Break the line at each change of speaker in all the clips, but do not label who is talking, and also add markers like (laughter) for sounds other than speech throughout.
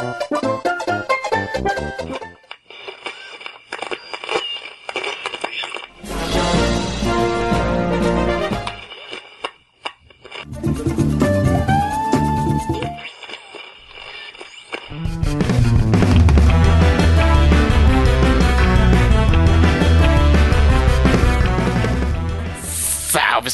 Oh,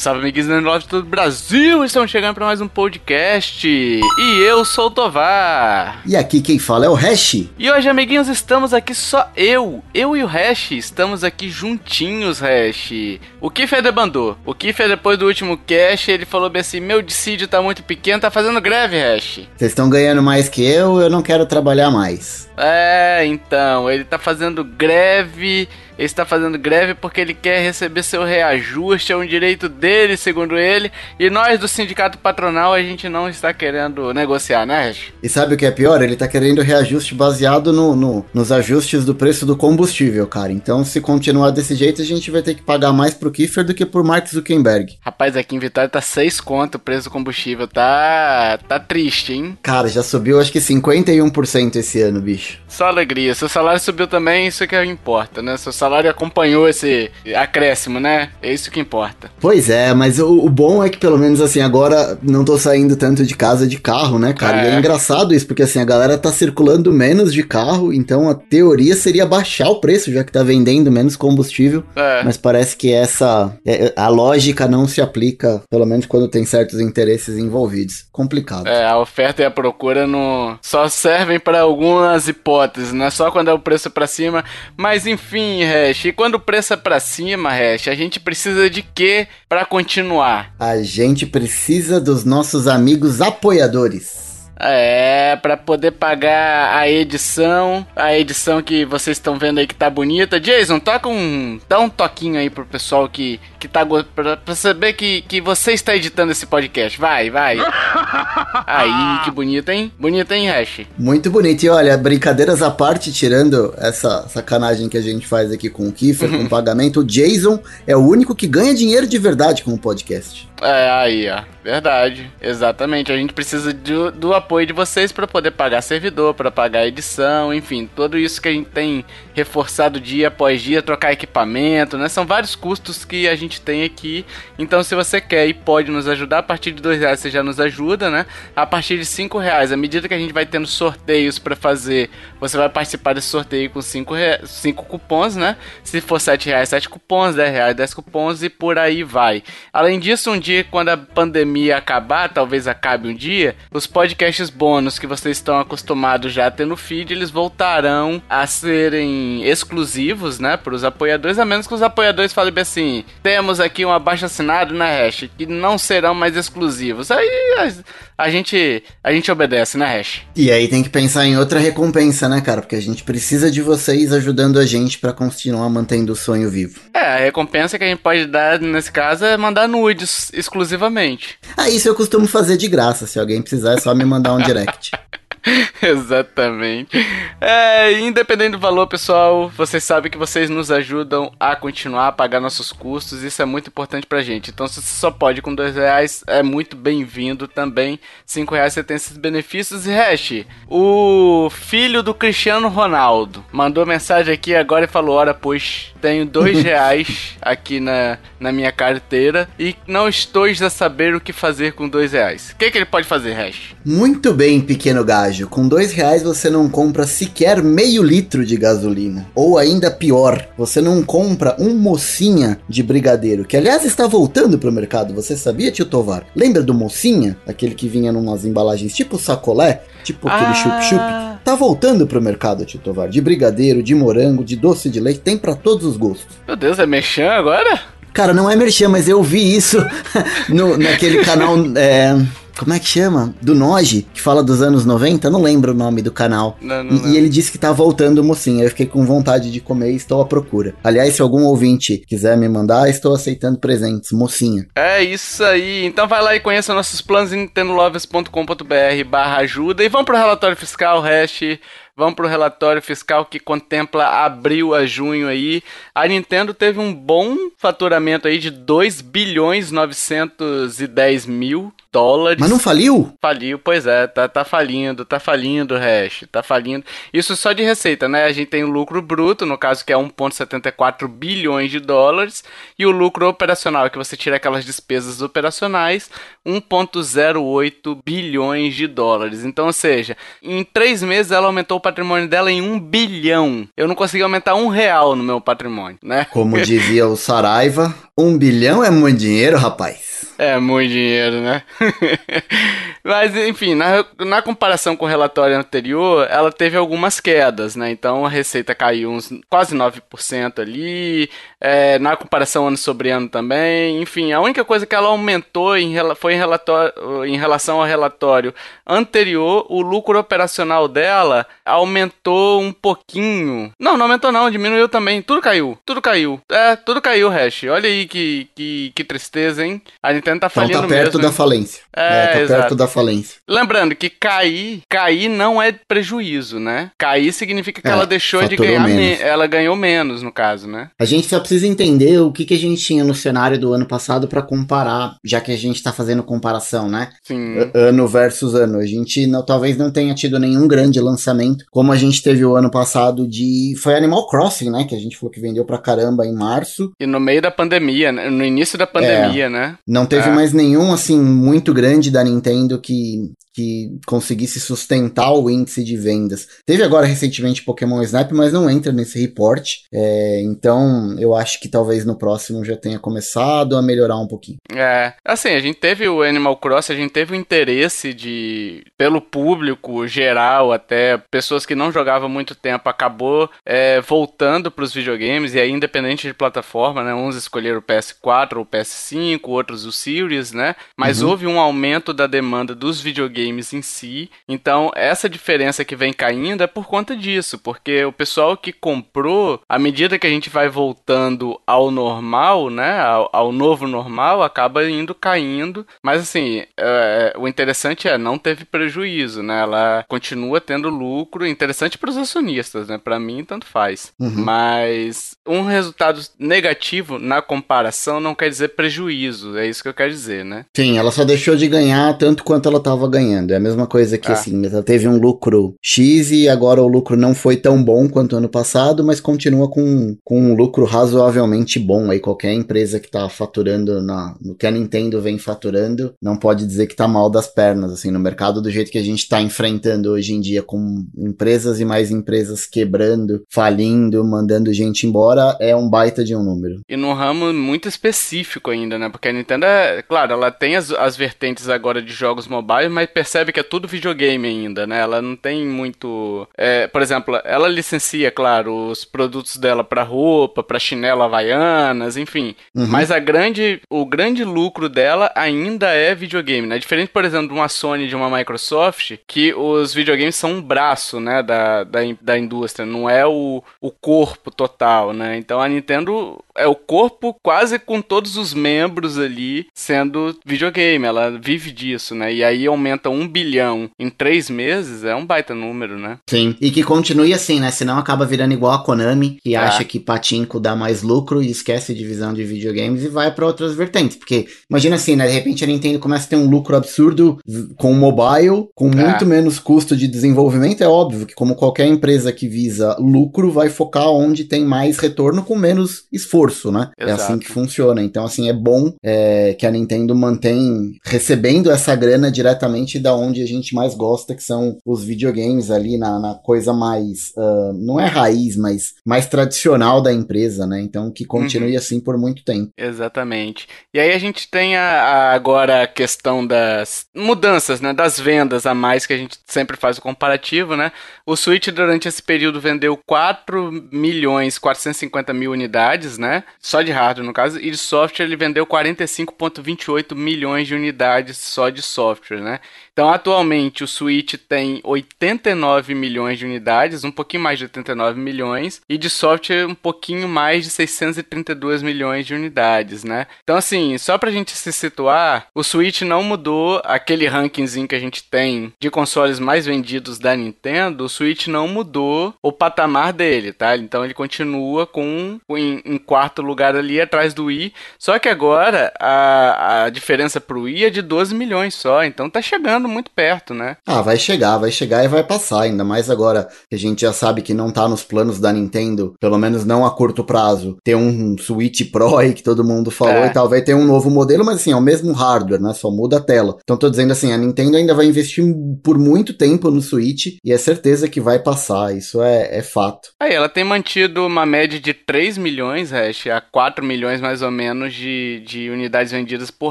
Salve, amiguinhos de todo o Brasil! Estamos chegando para mais um podcast. E eu sou o Tovar.
E aqui quem fala é o Hash.
E hoje, amiguinhos, estamos aqui só eu. Eu e o Hash estamos aqui juntinhos, Hash. O Kiffer debandou. O Kiffer, depois do último cast, ele falou bem assim: Meu dissídio tá muito pequeno, tá fazendo greve, Hash.
Vocês estão ganhando mais que eu, eu não quero trabalhar mais.
É, então, ele tá fazendo greve ele está fazendo greve porque ele quer receber seu reajuste, é um direito dele, segundo ele. E nós do sindicato patronal a gente não está querendo negociar, né, Reg?
E sabe o que é pior? Ele está querendo reajuste baseado no, no, nos ajustes do preço do combustível, cara. Então, se continuar desse jeito, a gente vai ter que pagar mais pro Kiefer do que por Mark Zuckerberg.
Rapaz, aqui em Vitória tá 6 conto o preço do combustível. Tá, tá triste, hein?
Cara, já subiu acho que 51% esse ano, bicho.
Só alegria. Seu salário subiu também, isso que importa, né? Seu salário acompanhou esse acréscimo, né? É isso que importa.
Pois é, mas o, o bom é que pelo menos assim, agora não tô saindo tanto de casa de carro, né, cara? É. E é engraçado isso, porque assim, a galera tá circulando menos de carro, então a teoria seria baixar o preço, já que tá vendendo menos combustível. É. Mas parece que essa. É, a lógica não se aplica, pelo menos quando tem certos interesses envolvidos. Complicado.
É, a oferta e a procura não só servem para algumas hipóteses, não é só quando é o preço para cima. Mas enfim, Hash, quando o preço é para cima, Hash, a gente precisa de quê para continuar?
A gente precisa dos nossos amigos apoiadores.
É, para poder pagar a edição, a edição que vocês estão vendo aí que tá bonita. Jason, toca um, dá um toquinho aí pro pessoal que que tá pra, pra saber que, que você está editando esse podcast. Vai, vai. (laughs) Aí, que bonito, hein? Bonito, hein, Hash?
Muito bonito. E olha, brincadeiras à parte, tirando essa sacanagem que a gente faz aqui com o Kiefer, com o pagamento, o Jason é o único que ganha dinheiro de verdade com o podcast.
É, aí, ó. Verdade. Exatamente. A gente precisa do, do apoio de vocês para poder pagar servidor, para pagar edição, enfim, tudo isso que a gente tem reforçado dia após dia, trocar equipamento, né? São vários custos que a gente tem aqui. Então, se você quer e pode nos ajudar, a partir de dois reais você já nos ajuda, né? A partir de cinco reais, à medida que a gente vai tendo sorteios para fazer, você vai participar desse sorteio com cinco, cinco cupons, né? Se for sete reais, sete cupons, dez reais, dez cupons e por aí vai. Além disso, um dia quando a pandemia acabar, talvez acabe um dia, os podcasts bônus que vocês estão acostumados já a ter no feed, eles voltarão a serem exclusivos, né, para os apoiadores, a menos que os apoiadores falem bem assim: temos aqui um abaixo assinado na hash que não serão mais exclusivos. Aí a, a, gente a gente obedece, né, hash?
E aí tem que pensar em outra recompensa, né, cara? Porque a gente precisa de vocês ajudando a gente para continuar mantendo o sonho vivo.
É, a recompensa que a gente pode dar nesse caso é mandar nudes exclusivamente.
Ah, isso eu costumo fazer de graça. Se alguém precisar, é só me mandar um direct. (laughs) (laughs)
Exatamente. É, independente do valor, pessoal, vocês sabem que vocês nos ajudam a continuar a pagar nossos custos. Isso é muito importante pra gente. Então, se você só pode com dois reais, é muito bem-vindo também. Cinco reais você tem esses benefícios. E Hash, o filho do Cristiano Ronaldo mandou mensagem aqui agora e falou: Ora, pois tenho dois (laughs) reais aqui na, na minha carteira e não estou a saber o que fazer com dois reais. O que, que ele pode fazer, Hash?
Muito bem, pequeno gajo pedágio. Com dois reais você não compra sequer meio litro de gasolina. Ou ainda pior, você não compra um mocinha de brigadeiro, que aliás está voltando pro mercado. Você sabia, tio Tovar? Lembra do mocinha? Aquele que vinha numas embalagens tipo sacolé? Tipo aquele ah. chup-chup? Tá voltando pro mercado, tio Tovar. De brigadeiro, de morango, de doce de leite, tem para todos os gostos.
Meu Deus, é mexão agora?
Cara, não é merchan, mas eu vi isso (laughs) no, naquele canal. É como é que chama? Do Noji, que fala dos anos 90, não lembro o nome do canal. Não, não, e, e, ele disse que tá voltando o mocinho. Eu fiquei com vontade de comer e estou à procura. Aliás, se algum ouvinte quiser me mandar, estou aceitando presentes, mocinha.
É isso aí. Então vai lá e conheça nossos planos em nintendolovers.com.br barra ajuda. E vamos pro relatório fiscal, hash. Vamos pro relatório fiscal que contempla abril a junho aí. A Nintendo teve um bom faturamento aí de 2 bilhões 910 mil dólares.
Mas não faliu?
Faliu, pois é, tá, tá falindo, tá falindo, Hash, tá falindo. Isso só de receita, né? A gente tem o lucro bruto, no caso que é 1,74 bilhões de dólares, e o lucro operacional, que você tira aquelas despesas operacionais, 1,08 bilhões de dólares. Então, ou seja, em três meses ela aumentou o patrimônio dela em um bilhão. Eu não consegui aumentar um real no meu patrimônio, né?
Como (laughs) dizia o Saraiva, um bilhão é muito dinheiro, rapaz.
É muito dinheiro, né? (laughs) Mas, enfim, na, na comparação com o relatório anterior, ela teve algumas quedas, né? Então a receita caiu uns quase 9% ali, é, na comparação ano sobre ano também. Enfim, a única coisa que ela aumentou em, foi em, relatório, em relação ao relatório anterior, o lucro operacional dela aumentou um pouquinho. Não, não aumentou não, diminuiu também. Tudo caiu, tudo caiu. É, tudo caiu, Hash. Olha aí que, que, que tristeza, hein? A Nintendo tá falindo
então tá perto
mesmo,
da
hein?
falência.
É,
É, tá
exato.
perto da falência.
Lembrando que cair, cair não é prejuízo, né? Cair significa que
É,
ela deixou de ganhar, me-
menos.
ela ganhou menos no caso, né?
A gente só precisa entender o que, que a gente tinha no cenário do ano passado pra comparar, já que a gente tá fazendo comparação, né?
Sim.
Ano versus ano. A gente não, talvez não tenha tido nenhum grande lançamento, como a gente teve o ano passado de. Foi Animal Crossing, né? Que a gente falou que vendeu pra caramba em março.
E no meio da pandemia, né? no início da pandemia, né?
Não teve
É.
mais nenhum, assim, muito grande da Nintendo que, que conseguisse sustentar o índice de vendas. Teve agora recentemente Pokémon Snap, mas não entra nesse report. É, então, eu acho que talvez no próximo já tenha começado a melhorar um pouquinho.
É, assim, a gente teve o Animal Cross, a gente teve o interesse de, pelo público geral, até pessoas que não jogavam muito tempo, acabou é, voltando para os videogames, e aí independente de plataforma, né, uns escolheram o PS4 ou o PS5, outros o Series, né, mas
Uhum.
houve um aumento da demanda dos videogames em si, então essa diferença que vem caindo é por conta disso, porque o pessoal que comprou, à medida que a gente vai voltando ao normal, né, ao, ao novo normal, acaba indo caindo, mas assim, é, o interessante é, não teve prejuízo, né, ela continua tendo lucro, interessante para os acionistas, né, para mim tanto faz,
Uhum.
mas um resultado negativo na comparação não quer dizer prejuízo, é isso que eu quero dizer, né.
Sim, ela só deixou de ganhar tanto quanto ela estava ganhando. É a mesma coisa que,
Ah.
assim, ela teve um lucro X e agora o lucro não foi tão bom quanto ano passado, mas continua com, com um lucro razoavelmente bom. Aí qualquer empresa que tá faturando na, no que a Nintendo vem faturando, não pode dizer que tá mal das pernas, assim, no mercado do jeito que a gente tá enfrentando hoje em dia, com empresas e mais empresas quebrando, falindo, mandando gente embora, é um baita de um número.
E num ramo muito específico ainda, né? Porque a Nintendo é, claro, ela tem as, as vertentes agora de jogos mobile, mas percebe que é tudo videogame ainda, né? Ela não tem muito. é, por exemplo, ela licencia, claro, os produtos dela pra roupa, pra chinelo havaianas, enfim.
Uhum.
Mas a grande, o grande lucro dela ainda é videogame, né? Diferente, por exemplo, de uma Sony, de uma Microsoft, que os videogames são um braço, né, da, da, da indústria, não é o, o corpo total, né? Então a Nintendo é o corpo quase com todos os membros ali sendo videogame, ela vive disso, né? E aí aumenta um bilhão em três meses, é um baita número, né?
Sim. E que continue assim, né? Senão acaba virando igual a Konami, que
É.
acha que patinco dá mais lucro e esquece a divisão de videogames e vai pra outras vertentes. Porque imagina assim, né? De repente a Nintendo começa a ter um lucro absurdo com o mobile, com
É.
muito menos custo de desenvolvimento. É óbvio que, como qualquer empresa que visa lucro, vai focar onde tem mais retorno com menos esforço, né? É
Exato.
assim que funciona. Então, assim, é bom é, que a Nintendo mantém recebendo essa grana diretamente da onde a gente mais gosta, que são os videogames ali na, na coisa mais, ah, não é raiz, mas mais tradicional da empresa, né? Então, que continue assim por muito tempo.
Exatamente. E aí a gente tem a- a- agora a questão das mudanças, né? Das vendas a mais que a gente sempre faz o comparativo, né? O Switch durante esse período vendeu 4 milhões 450 mil unidades, né? Só de hardware no caso, e de software ele vendeu 45,28 milhões de unidades só de software, né? Então, atualmente, o Switch tem 89 milhões de unidades, um pouquinho mais de 89 milhões, e de software um pouquinho mais de 632 milhões de unidades, né? Então, assim, só pra gente se situar, o Switch não mudou aquele rankingzinho que a gente tem de consoles mais vendidos da Nintendo, o Switch não mudou o patamar dele, tá? Então ele continua com em, em quarto lugar ali atrás do Wii, só que agora a, a diferença pro Wii é de 12 milhões só, então tá chegando muito perto, né?
Ah, vai chegar, vai chegar e vai passar, ainda mais agora que a gente já sabe que não tá nos planos da Nintendo, pelo menos não a curto prazo, ter um Switch Pro aí que todo mundo falou é. e tal, vai ter um novo modelo, mas assim, é o mesmo hardware, né? Só muda a tela. Então tô dizendo assim, a Nintendo ainda vai investir por muito tempo no Switch e é certeza que vai passar, isso é, é fato.
Aí, ela tem mantido uma média de 3 milhões, Hash, a 4 milhões mais ou menos de, de unidades vendidas por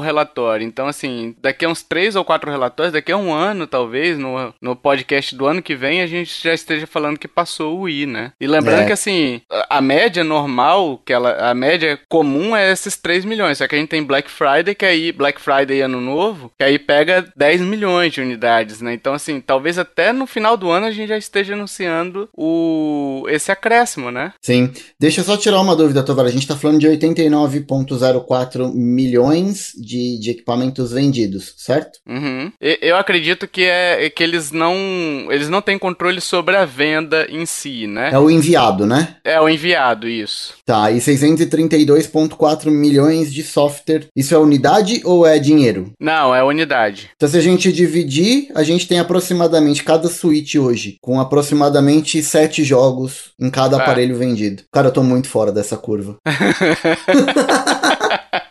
relatório. Então, assim, daqui a uns 3 ou 4 relatórios, daqui a um ano, talvez, no, no podcast do ano que vem, a gente já esteja falando que passou o Wii, né? E lembrando é. que, assim, a, a média normal, que ela, a média comum é esses 3 milhões, só que a gente tem Black Friday, que aí, Black Friday ano novo, que aí pega 10 milhões de unidades, né? Então, assim, talvez até no final do ano a gente já esteja anunciando o esse acréscimo, né?
Sim. Deixa eu só tirar uma dúvida, Tovar. A gente tá falando de 89,04 milhões de, de equipamentos vendidos, certo?
Uhum. Eu acredito que é que eles não eles não têm controle sobre a venda em si, né?
É o enviado, né?
É o enviado, isso.
Tá, e 632,4 milhões de software. Isso é unidade ou é dinheiro?
Não, é unidade.
Então, se a gente dividir, a gente tem aproximadamente cada Switch hoje, com aproximadamente 7 jogos em cada é. aparelho vendido. Cara, eu tô muito fora dessa curva. (laughs)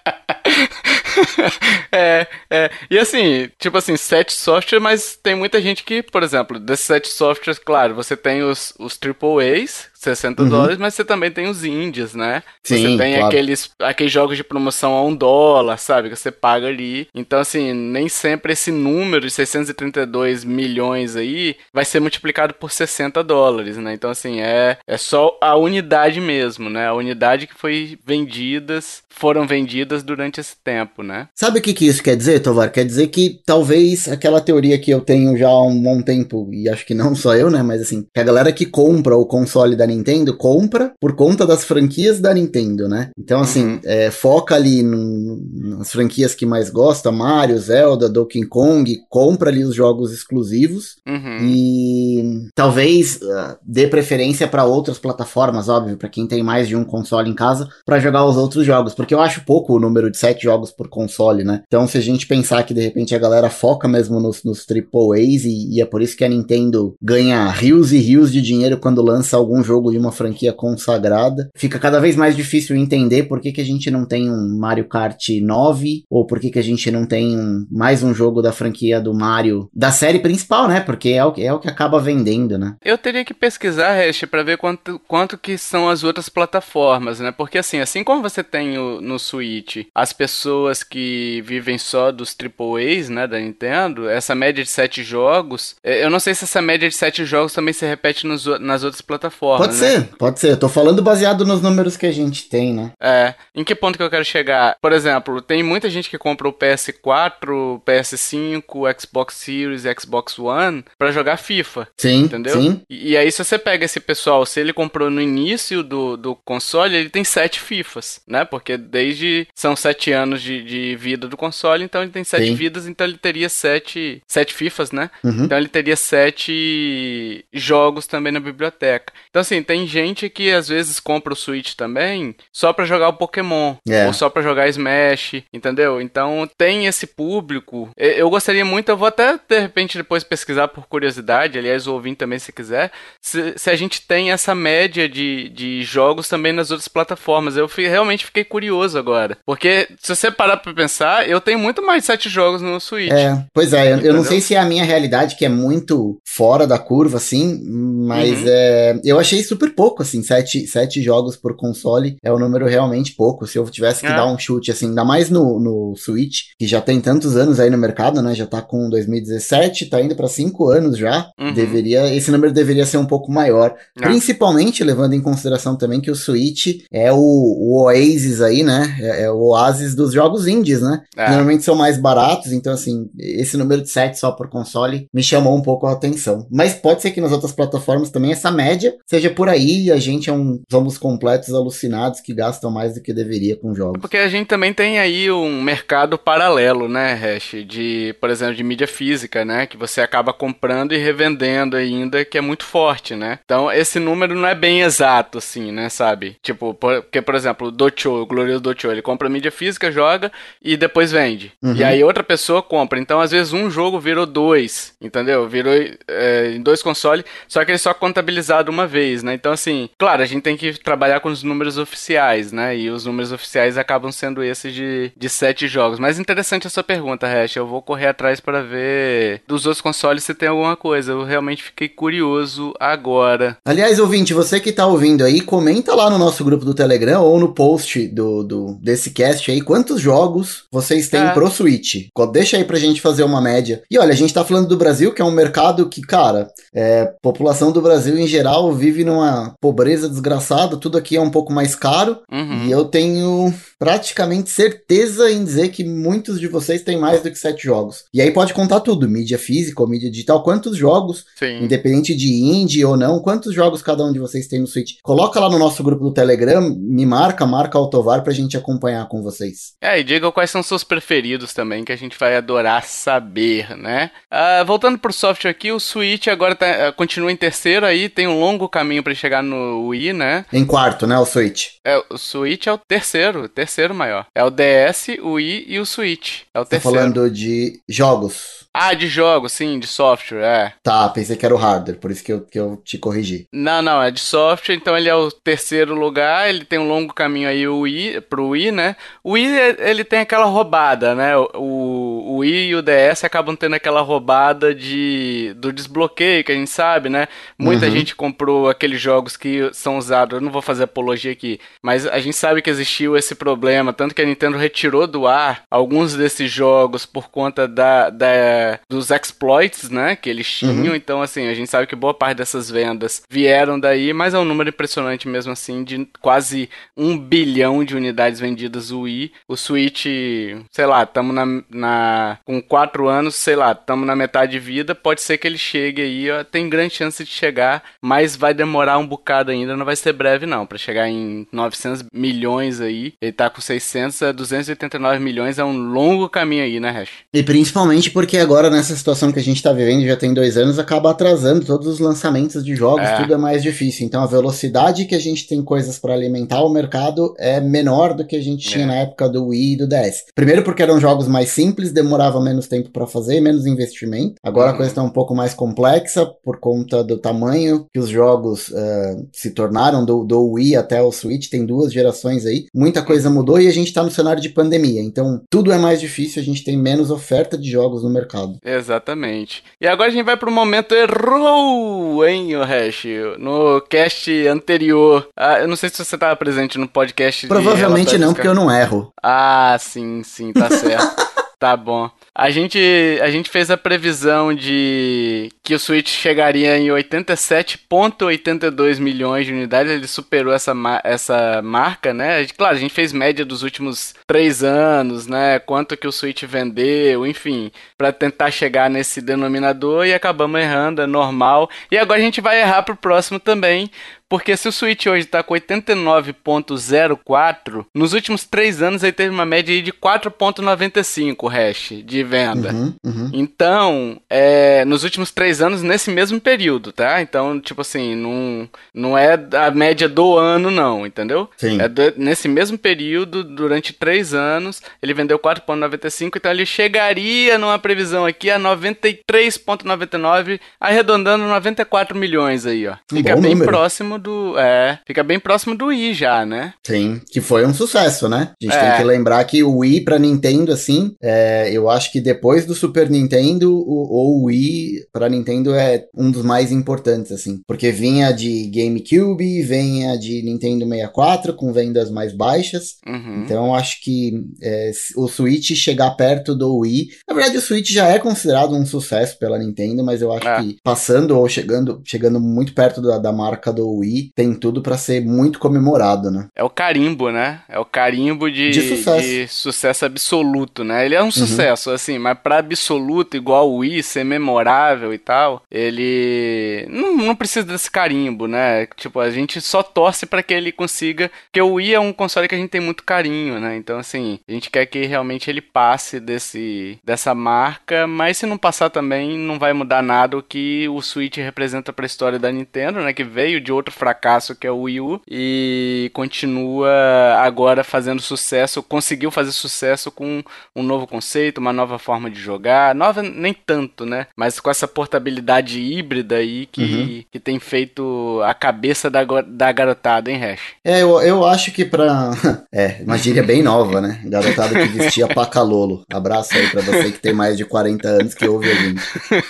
(laughs)
é, é. E assim, tipo assim, sete softwares, mas tem muita gente que, por exemplo, desses sete softwares, claro, você tem os, os AAAs, 60 uhum. dólares, mas você também tem os indies, né? Sim, você tem claro. aqueles, aqueles jogos de promoção a um dólar, sabe? Que você paga ali. Então, assim, nem sempre esse número de 632 milhões aí vai ser multiplicado por 60 dólares, né? Então, assim, é, é só a unidade mesmo, né? A unidade que foi vendidas, foram vendidas durante esse tempo, né?
Sabe o que, que isso quer dizer, Tovar? Quer dizer que talvez aquela teoria que eu tenho já há um bom tempo, e acho que não só eu, né? Mas assim, que a galera que compra o console da Nintendo compra por conta das franquias da Nintendo, né? Então, assim, uhum. é, foca ali nas franquias que mais gosta, Mario, Zelda, Donkey Kong, compra ali os jogos exclusivos uhum. e talvez uh, dê preferência para outras plataformas, óbvio, para quem tem mais de um console em casa, para jogar os outros jogos, porque eu acho pouco o número de sete jogos por console, né? Então, se a gente pensar que de repente a galera foca mesmo nos, nos AAAs e, e é por isso que a Nintendo ganha rios e rios de dinheiro quando lança algum jogo jogo de uma franquia consagrada. Fica cada vez mais difícil entender por que, que a gente não tem um Mario Kart 9 ou por que, que a gente não tem um, mais um jogo da franquia do Mario da série principal, né? Porque é o, é o que acaba vendendo, né?
Eu teria que pesquisar, Hash, para ver quanto, quanto que são as outras plataformas, né? Porque assim, assim como você tem o, no Switch as pessoas que vivem só dos AAAs, né, da Nintendo, essa média de 7 jogos, eu não sei se essa média de 7 jogos também se repete nos, nas outras plataformas.
Pode ser, pode ser. Eu tô falando baseado nos números que a gente tem, né?
É. Em que ponto que eu quero chegar? Por exemplo, tem muita gente que compra o PS4, PS5, Xbox Series Xbox One para jogar FIFA.
Sim.
Entendeu?
Sim.
E, e, aí, se você pega esse pessoal, se ele comprou no início do, do console, ele tem sete FIFAs, né? Porque desde. São sete anos de, de vida do console, então ele tem sete Sim. vidas, então ele teria sete. Sete FIFAs, né? Uhum. Então ele teria sete jogos também na biblioteca. Então, assim, tem gente que às vezes compra o Switch também só para jogar o Pokémon. É. Ou só para jogar Smash, entendeu? Então tem esse público. Eu gostaria muito, eu vou até de repente depois pesquisar por curiosidade, aliás, o ouvinte também se quiser, se, se a gente tem essa média de, de jogos também nas outras plataformas. Eu fui, realmente fiquei curioso agora. Porque se você parar pra pensar, eu tenho muito mais de sete jogos no Switch.
É, pois é, eu, eu, não sei se é a minha realidade que é muito fora da curva, assim, mas uhum. é, eu achei super pouco, assim, sete, sete jogos por console é um número realmente pouco. Se eu tivesse que é. dar um chute, assim, ainda mais no, no Switch, que já tem tantos anos aí no mercado, né? Já tá com 2017, tá indo para cinco anos já. Uhum. Deveria, esse número deveria ser um pouco maior. É. Principalmente levando em consideração também que o Switch é o, o Oasis aí, né? É, é, o oásis dos jogos indies, né? É. Normalmente são mais baratos, então assim, esse número de sete só por console me chamou um pouco a atenção. Mas pode ser que nas outras plataformas também essa média seja por aí e a gente é um somos completos alucinados que gastam mais do que deveria com jogos.
Porque a gente também tem aí um mercado paralelo, né, Hash, de, por exemplo, de mídia física, né, que você acaba comprando e revendendo ainda, que é muito forte, né? Então, esse número não é bem exato assim, né, sabe? Tipo, porque por exemplo, o Docho, o glorioso Docho, ele compra mídia física, joga e depois vende. Uhum. E aí outra pessoa compra. Então, às vezes um jogo virou dois, entendeu? Virou é, em dois consoles, só que ele só contabilizado uma vez, né? Então, assim, claro, a gente tem que trabalhar com os números oficiais, né? E os números oficiais acabam sendo esses de, de sete jogos. Mas interessante a sua pergunta, Hash. Eu vou correr atrás para ver dos outros consoles se tem alguma coisa. Eu realmente fiquei curioso agora.
Aliás, ouvinte, você que tá ouvindo aí, comenta lá no nosso grupo do Telegram ou no post do, do desse cast aí quantos jogos vocês têm é. pro Switch. Deixa aí pra gente fazer uma média. E olha, a gente tá falando do Brasil, que é um mercado que, cara, é, população do Brasil em geral vive numa pobreza desgraçada, tudo aqui é um pouco mais caro. Uhum. E eu tenho praticamente certeza em dizer que muitos de vocês têm mais do que sete jogos. E aí pode contar tudo, mídia física ou mídia digital, quantos jogos, Sim. independente de indie ou não, quantos jogos cada um de vocês tem no Switch. Coloca lá no nosso grupo do Telegram, me marca, marca Altovar pra gente acompanhar com vocês.
É, e diga quais são seus preferidos também, que a gente vai adorar saber, né? Uh, voltando pro software aqui, o Switch agora tá, uh, continua em terceiro aí, tem um longo caminho para chegar no Wii, né?
Em quarto, né, o Switch.
É, o Switch é o terceiro, terceiro maior. É o DS, o Wii e o Switch. É o tá terceiro.
falando de jogos.
Ah, de jogos, sim, de software, é.
Tá, pensei que era o hardware, por isso que eu, que eu te corrigi.
Não, não, é de software, então ele é o terceiro lugar, ele tem um longo caminho aí o Wii, pro Wii, né? O Wii, ele tem aquela roubada, né? O, o Wii e o DS acabam tendo aquela roubada de do desbloqueio, que a gente sabe, né? Muita uhum. gente comprou aqueles jogos que são usados, eu não vou fazer apologia aqui, mas a gente sabe que existiu esse problema, tanto que a Nintendo retirou do ar alguns desses jogos por conta da, da dos exploits, né, que eles tinham. Uhum. Então, assim, a gente sabe que boa parte dessas vendas vieram daí, mas é um número impressionante mesmo assim, de quase um bilhão de unidades vendidas o Wii. O Switch, sei lá, estamos na, na, com quatro anos, sei lá, estamos na metade de vida, pode ser que ele chegue aí, ó, tem grande chance de chegar, mas vai demorar um bocado ainda, não vai ser breve não, para chegar em 900 milhões aí, ele tá com 600 a 289 milhões, é um longo caminho aí, né, Hash?
E principalmente porque agora agora, nessa situação que a gente tá vivendo, já tem dois anos, acaba atrasando todos os lançamentos de jogos, é. tudo é mais difícil. Então a velocidade que a gente tem coisas para alimentar o mercado é menor do que a gente tinha é. na época do Wii e do DS. Primeiro porque eram jogos mais simples, demorava menos tempo para fazer, menos investimento. Agora uhum. a coisa tá um pouco mais complexa por conta do tamanho que os jogos uh, se tornaram, do, do Wii até o Switch, tem duas gerações aí. Muita coisa mudou e a gente tá no cenário de pandemia. Então tudo é mais difícil, a gente tem menos oferta de jogos no mercado errado.
Exatamente. E agora a gente vai pro momento errou, hein, o Hash? No cast anterior. Ah, eu não sei se você estava presente no podcast.
Provavelmente não, porque eu não erro.
Ah, sim, sim, tá certo. (laughs) tá bom. A gente, a gente fez a previsão de que o Switch chegaria em 87,82 milhões de unidades. Ele superou essa, essa marca, né? Claro, a gente fez média dos últimos três anos, né? Quanto que o Switch vendeu, enfim, para tentar chegar nesse denominador e acabamos errando, é normal. E agora a gente vai errar pro próximo também, porque se o Switch hoje está com 89.04, nos últimos três anos ele teve uma média de 4.95 hash de venda. Uhum, uhum. Então, é, nos últimos três anos, nesse mesmo período, tá? Então, tipo assim, não, não é a média do ano, não, entendeu? Sim. É do, nesse mesmo período, durante três anos, ele vendeu 4.95, então ele chegaria numa previsão aqui a 93.99, arredondando 94 milhões aí, ó. Fica bem número. próximo do. É, fica bem próximo do Wii já, né?
Sim, que foi um sucesso, né? A gente
É.
tem que lembrar que o Wii pra Nintendo, assim, é, eu acho que depois do Super Nintendo, o, o Wii pra Nintendo é um dos mais importantes, assim. Porque vinha de GameCube, vinha de Nintendo 64, com vendas mais baixas.
Uhum.
Então eu acho que é, o Switch chegar perto do Wii. Na verdade, o Switch já é considerado um sucesso pela Nintendo, mas eu acho
É.
que passando ou chegando, chegando muito perto da, da marca do Wii, tem tudo pra ser muito comemorado, né?
É o carimbo, né? É o carimbo de,
De sucesso.
de sucesso absoluto, né? Ele é um sucesso, assim, mas pra absoluto, igual o Wii, ser memorável e tal, ele não, não precisa desse carimbo, né? Tipo, a gente só torce pra que ele consiga. Porque o Wii é um console que a gente tem muito carinho, né? Então, assim, a gente quer que realmente ele passe desse, dessa marca, mas se não passar também, não vai mudar nada o que o Switch representa pra história da Nintendo, né? Que veio de outro fracasso que é o Wii U e continua agora fazendo sucesso, conseguiu fazer sucesso com um novo conceito, uma nova forma de jogar, nova nem tanto, né? Mas com essa portabilidade híbrida aí que, que tem feito a cabeça da, da garotada, hein, Hash?
É, eu, eu acho que pra. (laughs) É, uma gíria bem nova, né? Garotada que vestia pacalolo. Abraço aí pra você que tem mais de 40 anos que ouve a gente.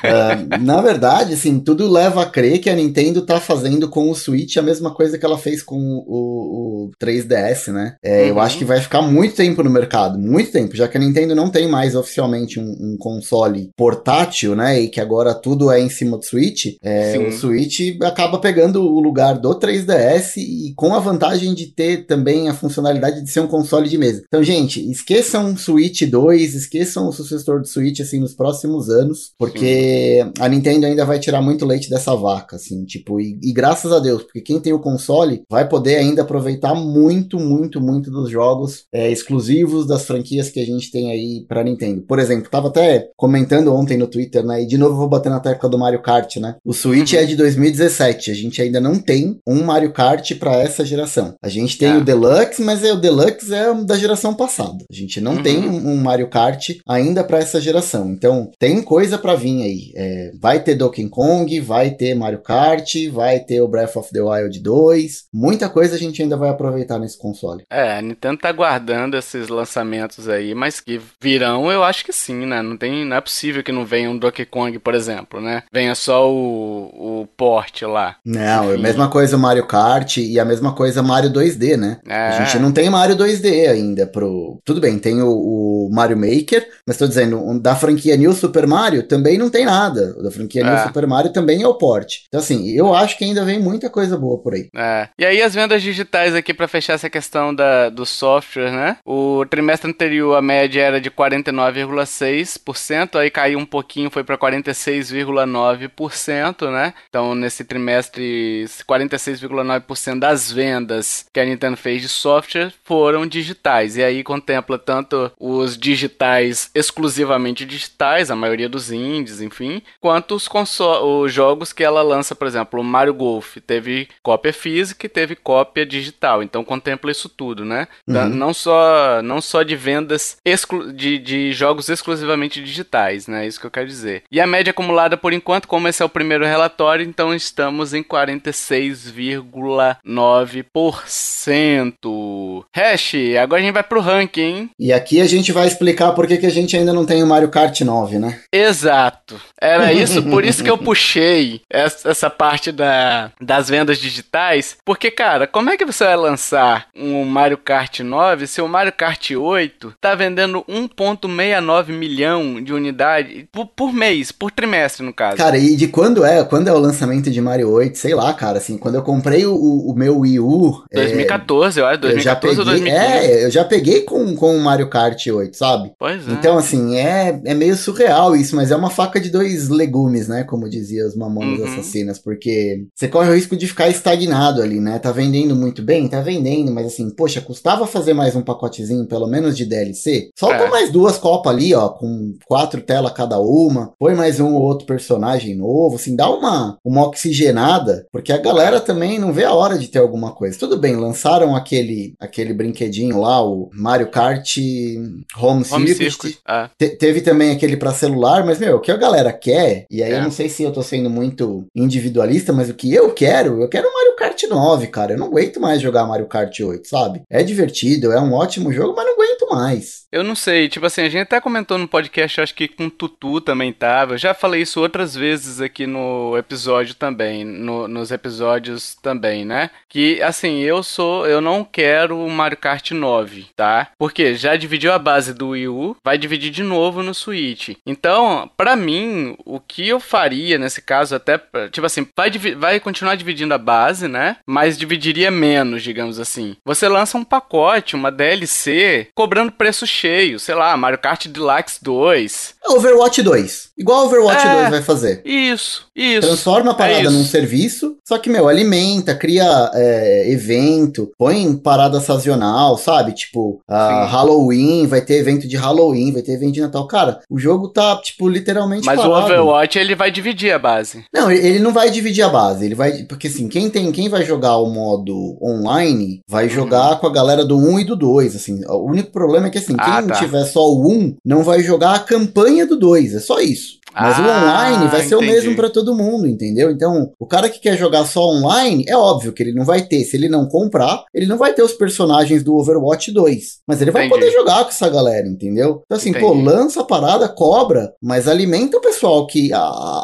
Ah, na verdade, assim, tudo leva a crer que a Nintendo tá fazendo com o Switch a mesma coisa que ela fez com o, o 3DS, né? É, Eu
Uhum.
acho que vai ficar muito tempo no mercado, muito tempo, já que a Nintendo não tem mais oficialmente um, um console portátil, né? E que agora tudo é em cima do Switch. É,
Sim.
o Switch acaba pegando o lugar do 3DS e com a vantagem de ter também a funcionalidade de ser um console de mesa. Então, gente, esqueçam o Switch 2, esqueçam o sucessor do Switch, assim, nos próximos anos, porque a Nintendo ainda vai tirar muito leite dessa vaca, assim, tipo, e, e graças a Deus, porque quem tem o console vai poder ainda aproveitar muito, muito, muito dos jogos é, exclusivos das franquias que a gente tem aí pra Nintendo. Por exemplo, tava até comentando ontem no Twitter, né, e de novo vou bater na tecla do Mario Kart, né, o Switch
Uhum.
é de 2017, a gente ainda não tem um Mario Kart pra essa geração. A gente tem
É.
o Deluxe, mas é, o Deluxe é da geração passada. A gente não
Uhum.
tem um, Mario Kart ainda pra essa geração. Então, tem coisa pra vir aí. É, vai ter Donkey Kong, vai ter Mario Kart, vai ter o Breath of the Wild 2. Muita coisa a gente ainda vai aproveitar nesse console.
É, a Nintendo tá guardando esses lançamentos aí, mas que virão, eu acho que sim, né? Não, tem, não é possível que não venha um Donkey Kong, por exemplo, né? Venha só o, o port lá.
Não, é a mesma coisa Mario Kart e a mesma coisa Mario 2D, né?
É,
A gente não tem Mario 2D ainda pro. Tudo bem, tem o, o Mario Maker, mas tô dizendo, um, da franquia New Super Mario também não tem nada. O Da franquia New
É.
Super Mario também é o port. Então, assim, eu acho que ainda vem muita coisa boa por aí.
É. E aí as vendas digitais aqui pra fechar essa questão da, do software, né? O trimestre anterior a média era de 49,6%, aí caiu um pouquinho, foi pra 46,9%, né? Então nesse trimestre 46,9% das vendas que a Nintendo fez de software foram digitais. E aí contempla tanto os digitais exclusivamente digitais, a maioria dos indies, enfim, quanto os, os jogos que ela lança, por exemplo, o Mario Golf teve cópia física e teve cópia digital, então contempla isso tudo, né?
Uhum.
Não só não só de vendas de, de jogos exclusivamente digitais, né? Isso que eu quero dizer. E a média acumulada por enquanto, como esse é o primeiro relatório, então estamos em 46,9%. Hash, agora a gente vai pro ranking, hein?
E aqui a gente vai explicar por que, que a gente ainda não tem o Mario Kart 9, né?
Exato. Era isso, por isso que eu (laughs) puxei essa, essa parte da, das vendas digitais. Porque, cara, como é que você vai lançar um Mario Kart 9 se o Mario Kart 8 tá vendendo 1,69 milhão de unidades por, por mês, por trimestre, no caso?
Cara, e de quando é? Quando é o lançamento de Mario 8? Sei lá, cara, assim, quando eu comprei o, o meu Wii U. é,
2014, eu acho,
eu já
2014 ou
peguei,
2015.
é, eu já peguei com, com o Mario Kart 8, sabe?
Pois é.
Então, assim, é, é meio surreal isso, mas é uma faca de dois legumes, né? Como dizia os mamonas
Uhum.
assassinas, porque você corre o risco de ficar estagnado ali, né? Tá vendendo muito bem? Tá vendendo, mas assim, poxa, custava fazer mais um pacotezinho, pelo menos de DLC? Solta
É.
mais duas copas ali, ó, com quatro telas cada uma, põe mais um ou outro personagem novo, assim, dá uma, uma oxigenada, porque a galera também não vê a hora de ter alguma coisa. Tudo bem, lançaram aquele, aquele brinquedinho lá, o Mario Kart Home,
Home
Circuit,
Circuit. Ah,
te- teve também aquele pra celular, mas, meu, o que a galera quer, e aí
É.
eu não sei se eu tô sendo muito individualista, mas o que eu quero quero. Eu quero Mario Kart 9, cara. Eu não aguento mais jogar Mario Kart 8, sabe? É divertido, é um ótimo jogo, mas não aguento mais.
Eu não sei, tipo assim, a gente até comentou no podcast, acho que com Tutu também tava. Eu já falei isso outras vezes aqui no episódio também, no, nos episódios também, né? Que assim, eu sou, eu não quero o Mario Kart 9, tá? Porque já dividiu a base do Wii U, vai dividir de novo no Switch. Então, para mim, o que eu faria nesse caso até, tipo assim, vai, vai continuar dividindo a base, né? Mas dividiria menos, digamos assim. Você lança um pacote, uma DLC, cobrando preço cheio, sei lá, Mario Kart Deluxe 2.
É Overwatch 2. Igual Overwatch é, 2 vai fazer.
Isso, isso.
Transforma a parada é num serviço, só que, meu, alimenta, cria é, evento, põe parada sazonal, sabe? Tipo, Halloween, vai ter evento de Halloween, vai ter evento de Natal. Cara, o jogo tá, tipo, literalmente
Mas parado. o Overwatch, ele vai dividir a base.
Não, ele não vai dividir a base, ele vai... Porque, assim, quem tem, quem vai jogar o modo online, vai uhum. jogar com a galera do 1 e do 2, assim. O único problema é que, assim, ah, quem tá. tiver só o 1, não vai jogar a campanha do 2, é só isso. Mas ah, o online vai ser entendi. o mesmo para todo mundo, entendeu? Então, o cara que quer jogar só online, é óbvio que ele não vai ter. Se ele não comprar, ele não vai ter os personagens do Overwatch 2. Mas ele vai entendi. poder jogar com essa galera, entendeu? Então, assim, entendi. pô, lança a parada, cobra, mas alimenta o pessoal que. A,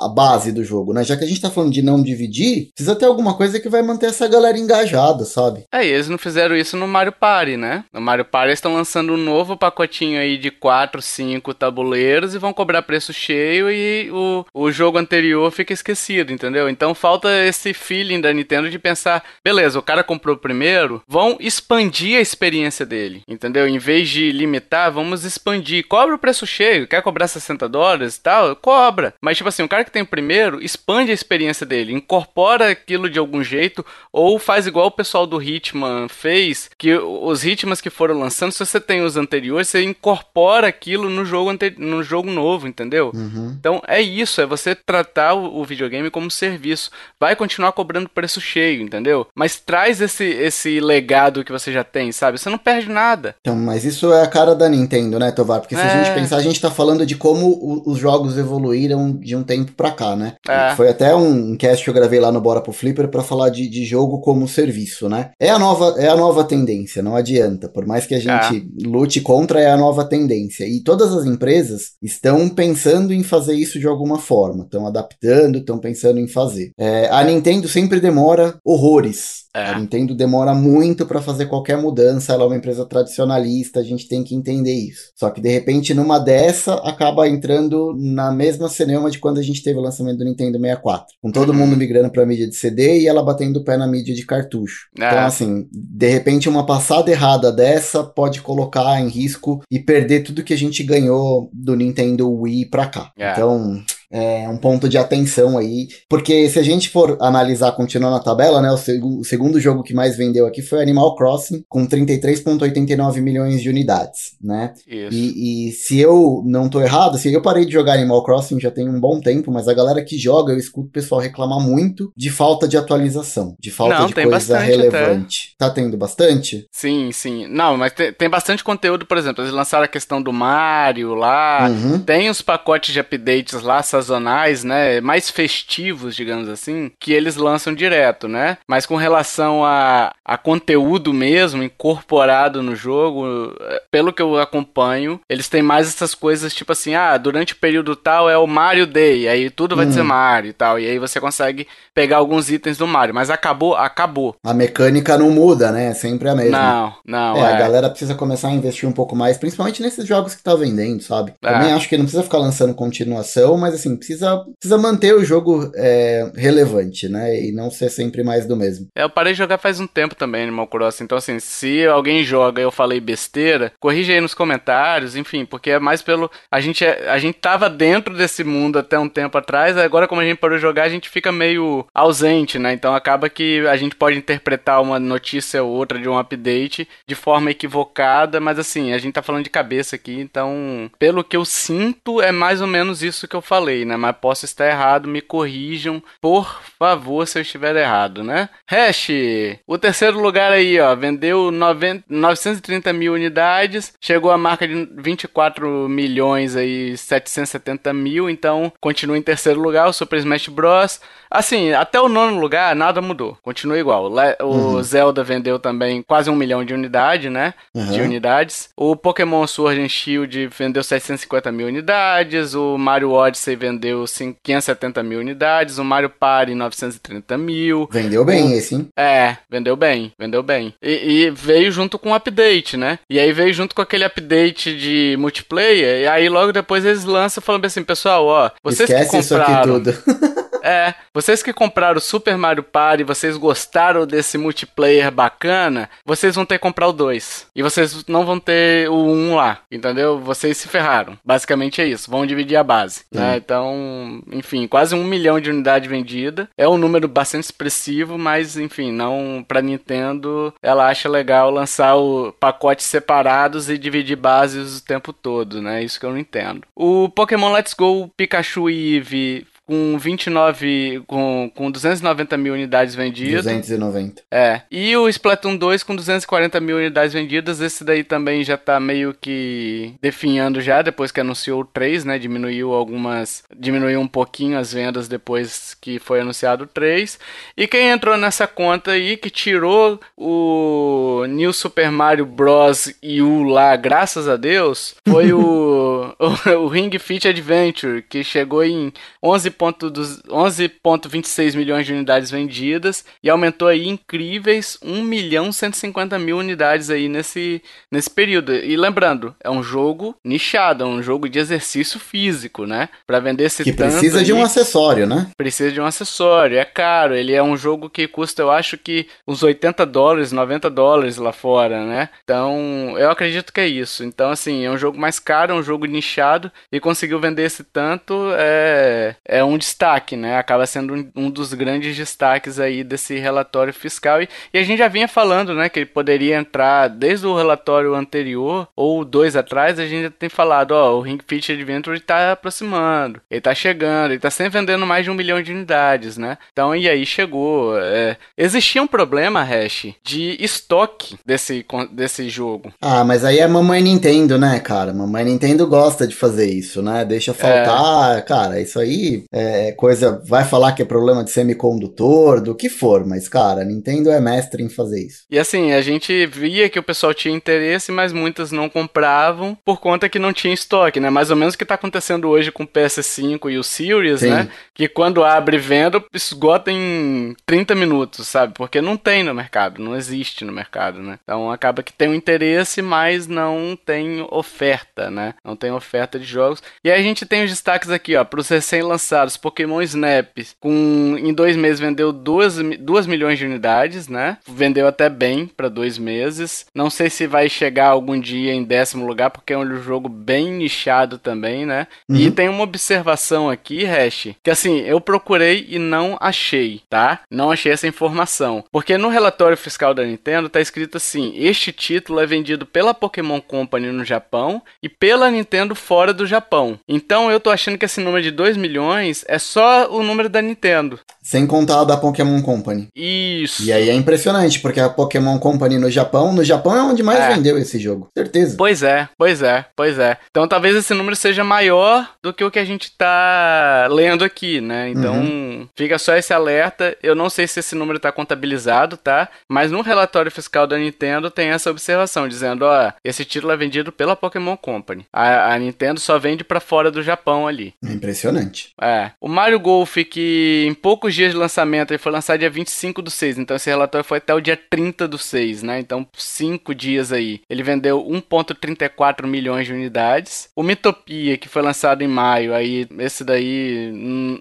a, base do jogo, né? Já que a gente tá falando de não dividir, precisa ter alguma coisa que vai manter essa galera engajada, sabe?
É, e eles não fizeram isso no Mario Party, né? No Mario Party eles estão lançando um novo pacotinho aí de 4, 5 tabuleiros e vão cobrar preço cheio e o, o jogo anterior fica esquecido, entendeu? Então falta esse feeling da Nintendo de pensar, beleza, o cara comprou primeiro, vão expandir a experiência dele, entendeu? Em vez de limitar, vamos expandir. Cobra o preço cheio, quer cobrar 60 dólares e tal? Cobra. Mas, tipo assim, o cara que tem o primeiro, expande a experiência dele, incorpora aquilo de algum jeito, ou faz igual o pessoal do Hitman fez, que os Hitmans que foram lançando, se você tem os anteriores, você incorpora aquilo no jogo, no jogo novo, entendeu? Uhum. Então, então é isso, é você tratar o, o, videogame como serviço. Vai continuar cobrando preço cheio, entendeu? Mas traz esse, esse legado que você já tem, sabe? Você não perde nada.
Então, mas isso é a cara da Nintendo, né, Tovar? Porque se é... a gente pensar, a gente tá falando de como os jogos evoluíram de um tempo pra cá, né? É. Foi até um cast que eu gravei lá no Bora pro Flipper para falar de, de jogo como serviço, né? É a nova, é a nova tendência, não adianta. Por mais que a gente é. lute contra, é a nova tendência. E todas as empresas estão pensando em fazer isso de alguma forma. Estão adaptando, estão pensando em fazer. É, a Nintendo sempre demora horrores. É. A Nintendo demora muito para fazer qualquer mudança. Ela é uma empresa tradicionalista, a gente tem que entender isso. Só que de repente, numa dessa, acaba entrando na mesma cinema de quando a gente teve o lançamento do Nintendo 64. Com todo uhum. mundo migrando para mídia de CD e ela batendo o pé na mídia de cartucho. É. Então, assim, de repente, uma passada errada dessa pode colocar em risco e perder tudo que a gente ganhou do Nintendo Wii pra cá. É. Então, é um ponto de atenção aí, porque se a gente for analisar, continuando a tabela, né, o, seg o, segundo jogo que mais vendeu aqui foi Animal Crossing, com 33,89 milhões de unidades, né? E, e, se eu não tô errado, assim, eu parei de jogar Animal Crossing já tem um bom tempo, mas a galera que joga, eu escuto o pessoal reclamar muito de falta de atualização, de falta não, de coisa relevante. Até. Tá tendo bastante?
Sim, sim. Não, mas tem, tem, bastante conteúdo, por exemplo, eles lançaram a questão do Mario lá, uhum. tem os pacotes de updates lá, sazonais, né, mais festivos, digamos assim, que eles lançam direto, né? Mas com relação a, a conteúdo mesmo incorporado no jogo, pelo que eu acompanho, eles têm mais essas coisas tipo assim, ah, durante o período tal é o Mario Day, aí tudo vai ser Mario e tal, e aí você consegue pegar alguns itens do Mario, mas acabou, acabou.
A mecânica não muda, né? É sempre a mesma.
Não, não.
É, é, a galera precisa começar a investir um pouco mais, principalmente nesses jogos que tá vendendo, sabe? É. Também acho que não precisa ficar lançando continuação, mas assim, precisa, precisa manter o jogo é, relevante, né? E não ser sempre mais do mesmo.
É, eu parei de jogar faz um tempo também Animal Crossing, então assim, se alguém joga e eu falei besteira, corrige aí nos comentários, enfim, porque é mais pelo. A gente, é, a gente tava dentro desse mundo até um tempo atrás, agora como a gente parou de jogar, a gente fica meio ausente, né? Então acaba que a gente pode interpretar uma notícia ou outra de um update de forma equivocada, mas assim, a gente tá falando de cabeça aqui, então, pelo que eu sinto, é mais ou menos isso que eu falei aí, né? Mas posso estar errado, me corrijam, por favor, se eu estiver errado, né? Hash, o terceiro lugar aí, ó, vendeu 90, 930 mil unidades, chegou a marca de 24 milhões aí, 770 mil, então continua em terceiro lugar, o Super Smash Bros. Assim, até o nono lugar, nada mudou. Continua igual. O uhum. Zelda vendeu também quase um milhão de unidades, né? Uhum. De unidades. O Pokémon Sword and Shield vendeu 750 mil unidades. O Mario Odyssey vendeu 570 mil unidades. O Mario Party 930 mil.
Vendeu bem o... esse, hein?
É, vendeu bem. Vendeu bem. E, e veio junto com o um update, né? E aí veio junto com aquele update de multiplayer. E aí logo depois eles lançam falando assim, pessoal, ó, vocês
Esquece
que compraram...
isso aqui tudo. (laughs)
É, vocês que compraram o Super Mario Party, vocês gostaram desse multiplayer bacana, vocês vão ter que comprar o 2. E vocês não vão ter o 1 um lá, entendeu? Vocês se ferraram. Basicamente é isso, vão dividir a base. Né? Então, enfim, quase um milhão de unidades vendidas. É um número bastante expressivo, mas enfim, não pra Nintendo, ela acha legal lançar o pacotes separados e dividir bases o tempo todo, né? Isso que eu não entendo. O Pokémon Let's Go Pikachu e Eevee com 29, com, com 290 mil unidades vendidas.
290.
É. E o Splatoon 2 com 240 mil unidades vendidas. Esse daí também já tá meio que definhando já, depois que anunciou o 3, né? Diminuiu algumas. Diminuiu um pouquinho as vendas depois que foi anunciado o 3. E quem entrou nessa conta aí, que tirou o New Super Mario Bros. U lá, graças a Deus, foi o, (laughs) o, o Ring Fit Adventure, que chegou em 11 11,26 milhões de unidades vendidas e aumentou aí incríveis 1 milhão 150 mil unidades aí nesse, nesse período. E lembrando, é um jogo nichado, é um jogo de exercício físico, né? Para vender esse
Que precisa de um acessório, né?
Precisa de um acessório, é caro. Ele é um jogo que custa, eu acho que uns 80 dólares, 90 dólares lá fora, né? Então, eu acredito que é isso. Então, assim, é um jogo mais caro, é um jogo nichado e conseguiu vender esse tanto, é, é um um destaque, né? Acaba sendo um, um, dos grandes destaques aí desse relatório fiscal. E, e, a gente já vinha falando, né, que ele poderia entrar desde o relatório anterior ou dois atrás, a gente já tem falado, ó, o Ring Fit Adventure está aproximando, ele está chegando, ele está sempre vendendo mais de um milhão de unidades, né? Então, e aí chegou. É, existia um problema, Hash, de estoque desse, desse jogo.
Ah, mas aí é mamãe Nintendo, né, cara? Mamãe Nintendo gosta de fazer isso, né? Deixa faltar, é... cara, isso aí é, coisa. Vai falar que é problema de semicondutor, do que for, mas, cara, a Nintendo é mestre em fazer isso.
E assim, a gente via que o pessoal tinha interesse, mas muitas não compravam por conta que não tinha estoque, né? Mais ou menos o que tá acontecendo hoje com o PS5 e o Series, Sim. né? Que quando abre venda, esgota em 30 minutos, sabe? Porque não tem no mercado, não existe no mercado, né? Então acaba que tem um interesse, mas não tem oferta, né? Não tem oferta de jogos. E aí a gente tem os destaques aqui, ó, para os recém-lançados lançados Pokémon Snap, com em dois meses vendeu 2, 2 milhões de unidades, né? Vendeu até bem para dois meses. Não sei se vai chegar algum dia em décimo lugar, porque é um jogo bem nichado também, né? Uhum. E tem uma observação aqui, Hash, que assim, eu procurei e não achei, tá? Não achei essa informação. Porque no relatório fiscal da Nintendo tá escrito assim: este título é vendido pela Pokémon Company no Japão e pela Nintendo fora do Japão. Então eu tô achando que esse número de 2 milhões é só o número da Nintendo.
Sem contar o da Pokémon Company.
Isso.
E aí é impressionante, porque a Pokémon Company no Japão, no Japão é onde mais é. vendeu esse jogo. Certeza.
Pois é, pois é, pois é. Então talvez esse número seja maior do que o que a gente tá lendo aqui, né? Então uhum. fica só esse alerta. Eu não sei se esse número tá contabilizado, tá? Mas no relatório fiscal da Nintendo tem essa observação, dizendo, ó, esse título é vendido pela Pokémon Company. A, a Nintendo só vende para fora do Japão ali.
É impressionante.
É. O Mario Golf, que em poucos dias de lançamento, ele foi lançado dia 25 do 6, então esse relatório foi até o dia 30 do 6, né? Então, 5 dias aí. Ele vendeu 1.34 milhões de unidades. O Mitopia, que foi lançado em maio, aí esse daí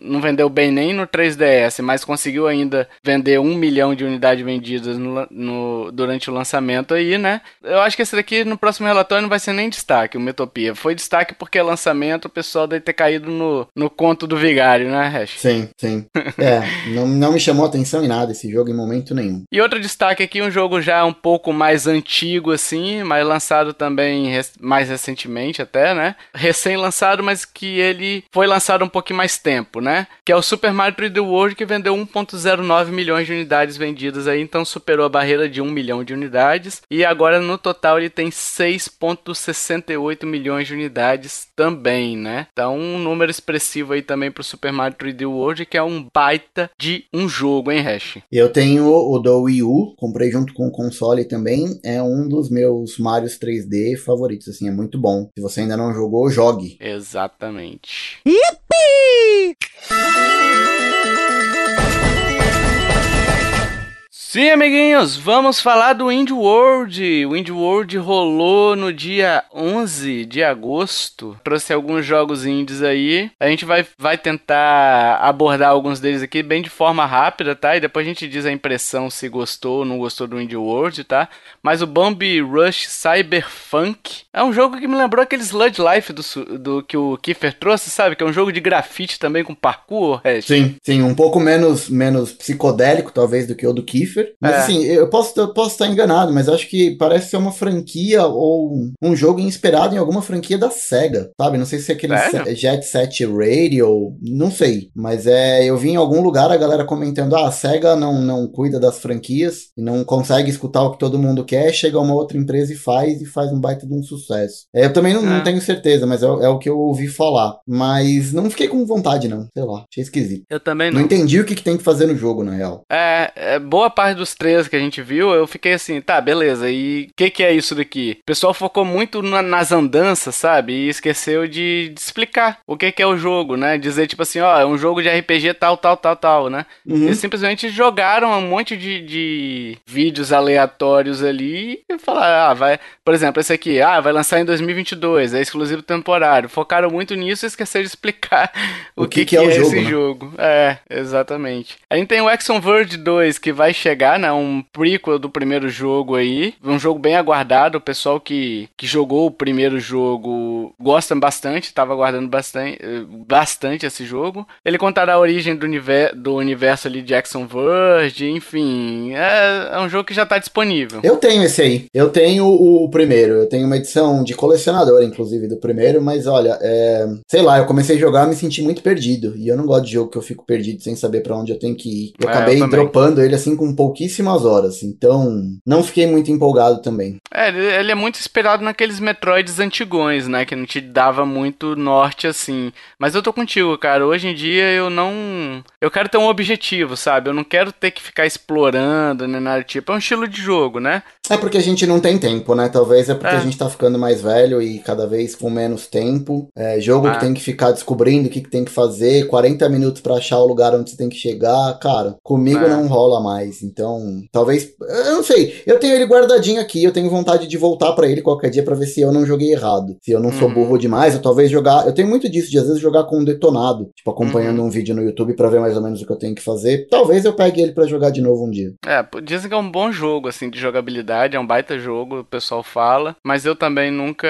não vendeu bem nem no 3DS, mas conseguiu ainda vender 1 milhão de unidades vendidas no, no, durante o lançamento aí, né? Eu acho que esse daqui no próximo relatório não vai ser nem destaque, o Mitopia. Foi destaque porque é lançamento, o pessoal deve ter caído no, no conto do vigário, né, Hash?
Sim, sim. é, não, não me chamou atenção em nada esse jogo em momento nenhum.
E outro destaque aqui, um jogo já um pouco mais antigo, assim, mas lançado também mais recentemente até, né? Recém-lançado, mas que ele foi lançado um pouquinho mais tempo, né? Que é o Super Mario 3D World, que vendeu 1.09 milhões de unidades vendidas aí, então superou a barreira de 1 milhão de unidades. E agora no total ele tem 6.68 milhões de unidades também, né? Então um número expressivo aí também pro Super Mario 3D World, que é um baita de um jogo, hein, Hash?
Eu tenho o do Wii U, comprei junto com o console também, é um dos meus Marios 3D favoritos, assim, é muito bom. Se você ainda não jogou, jogue.
Exatamente. Yippee! Sim, amiguinhos, vamos falar do Indie World. O Indie World rolou no dia 11 de agosto. Trouxe alguns jogos indies aí. A gente vai, vai tentar abordar alguns deles aqui bem de forma rápida, tá? E depois a gente diz a impressão se gostou ou não gostou do Indie World, tá? Mas o Bomb Rush Cyberpunk é um jogo que me lembrou aquele Sludge Life do, do que o Kiefer trouxe, sabe? Que é um jogo de grafite também com parkour,
Sim, sim, um pouco menos, menos psicodélico, talvez, do que o do Kiefer. Mas é. assim, eu posso, eu posso estar enganado, mas acho que parece ser uma franquia ou um jogo inspirado em alguma franquia da SEGA, sabe? Não sei se é aquele Sério? Jet Set Radio, não sei. Mas é, eu vi em algum lugar a galera comentando: ah, a SEGA não, não cuida das franquias e não consegue escutar o que todo mundo quer, chega uma outra empresa e faz, e faz um baita de um sucesso. É, eu também não, é. não tenho certeza, mas é, é, o que eu ouvi falar. Mas não fiquei com vontade, não. Sei lá, achei esquisito.
Eu também não.
Não entendi o que, que tem que fazer no jogo, na real.
É, é boa parte dos trailers que a gente viu, eu fiquei assim, tá, beleza, e o que, que é isso daqui? O pessoal focou muito na, nas andanças, sabe? E esqueceu de, de, explicar o que, que é o jogo, né? Dizer, tipo assim, ó, é um jogo de RPG tal, tal, tal, tal, né? Uhum. Eles simplesmente jogaram um monte de, de vídeos aleatórios ali e falaram, ah, vai, por exemplo, esse aqui, ah, vai lançar em 2022, é exclusivo temporário. Focaram muito nisso e esqueceram de explicar (laughs) o, o que, que, que, é, é jogo, esse né? jogo. É, exatamente. A gente tem o Exxon Verge 2 que vai chegar, né? Um prequel do primeiro jogo aí. Um jogo bem aguardado. O pessoal que, que jogou o primeiro jogo gosta bastante, tava aguardando bastante, bastante esse jogo. Ele contará a origem do, univer do universo ali de Exxon Verge, enfim. É, é um jogo que já tá disponível.
Eu tenho esse aí. Eu tenho o primeiro. Eu tenho uma edição de colecionador, inclusive, do primeiro, mas olha, é... sei lá, eu comecei a jogar e me senti muito perdido. E eu não gosto de jogo que eu fico perdido sem saber para onde eu tenho que ir. Eu é, acabei eu dropando ele assim com pouquíssimas horas. Então, não fiquei muito empolgado também.
É, ele é muito esperado naqueles Metroids antigões, né? Que não te dava muito norte assim. Mas eu tô contigo, cara. Hoje em dia eu não. Eu quero ter um objetivo, sabe? Eu não quero ter que ficar explorando, nem nada tipo. É um estilo de jogo, né?
É porque a gente não tem tempo, né? Talvez é porque é. a gente tá ficando mais velho e cada vez com menos tempo. É, jogo ah. que tem que ficar descobrindo o que, que tem que fazer, 40 minutos para achar o lugar onde você tem que chegar. Cara, comigo é. não rola mais. Então, talvez. Eu não sei. Eu tenho ele guardadinho aqui. Eu tenho vontade de voltar para ele qualquer dia para ver se eu não joguei errado. Se eu não uhum. sou burro demais, ou talvez jogar. Eu tenho muito disso, de às vezes jogar com um detonado. Tipo, acompanhando uhum. um vídeo no YouTube para ver mais ou menos o que eu tenho que fazer. Talvez eu pegue ele para jogar de novo um dia.
É, dizem que é um bom jogo, assim, de jogabilidade. É um baita jogo, o pessoal fala. Mas eu também nunca.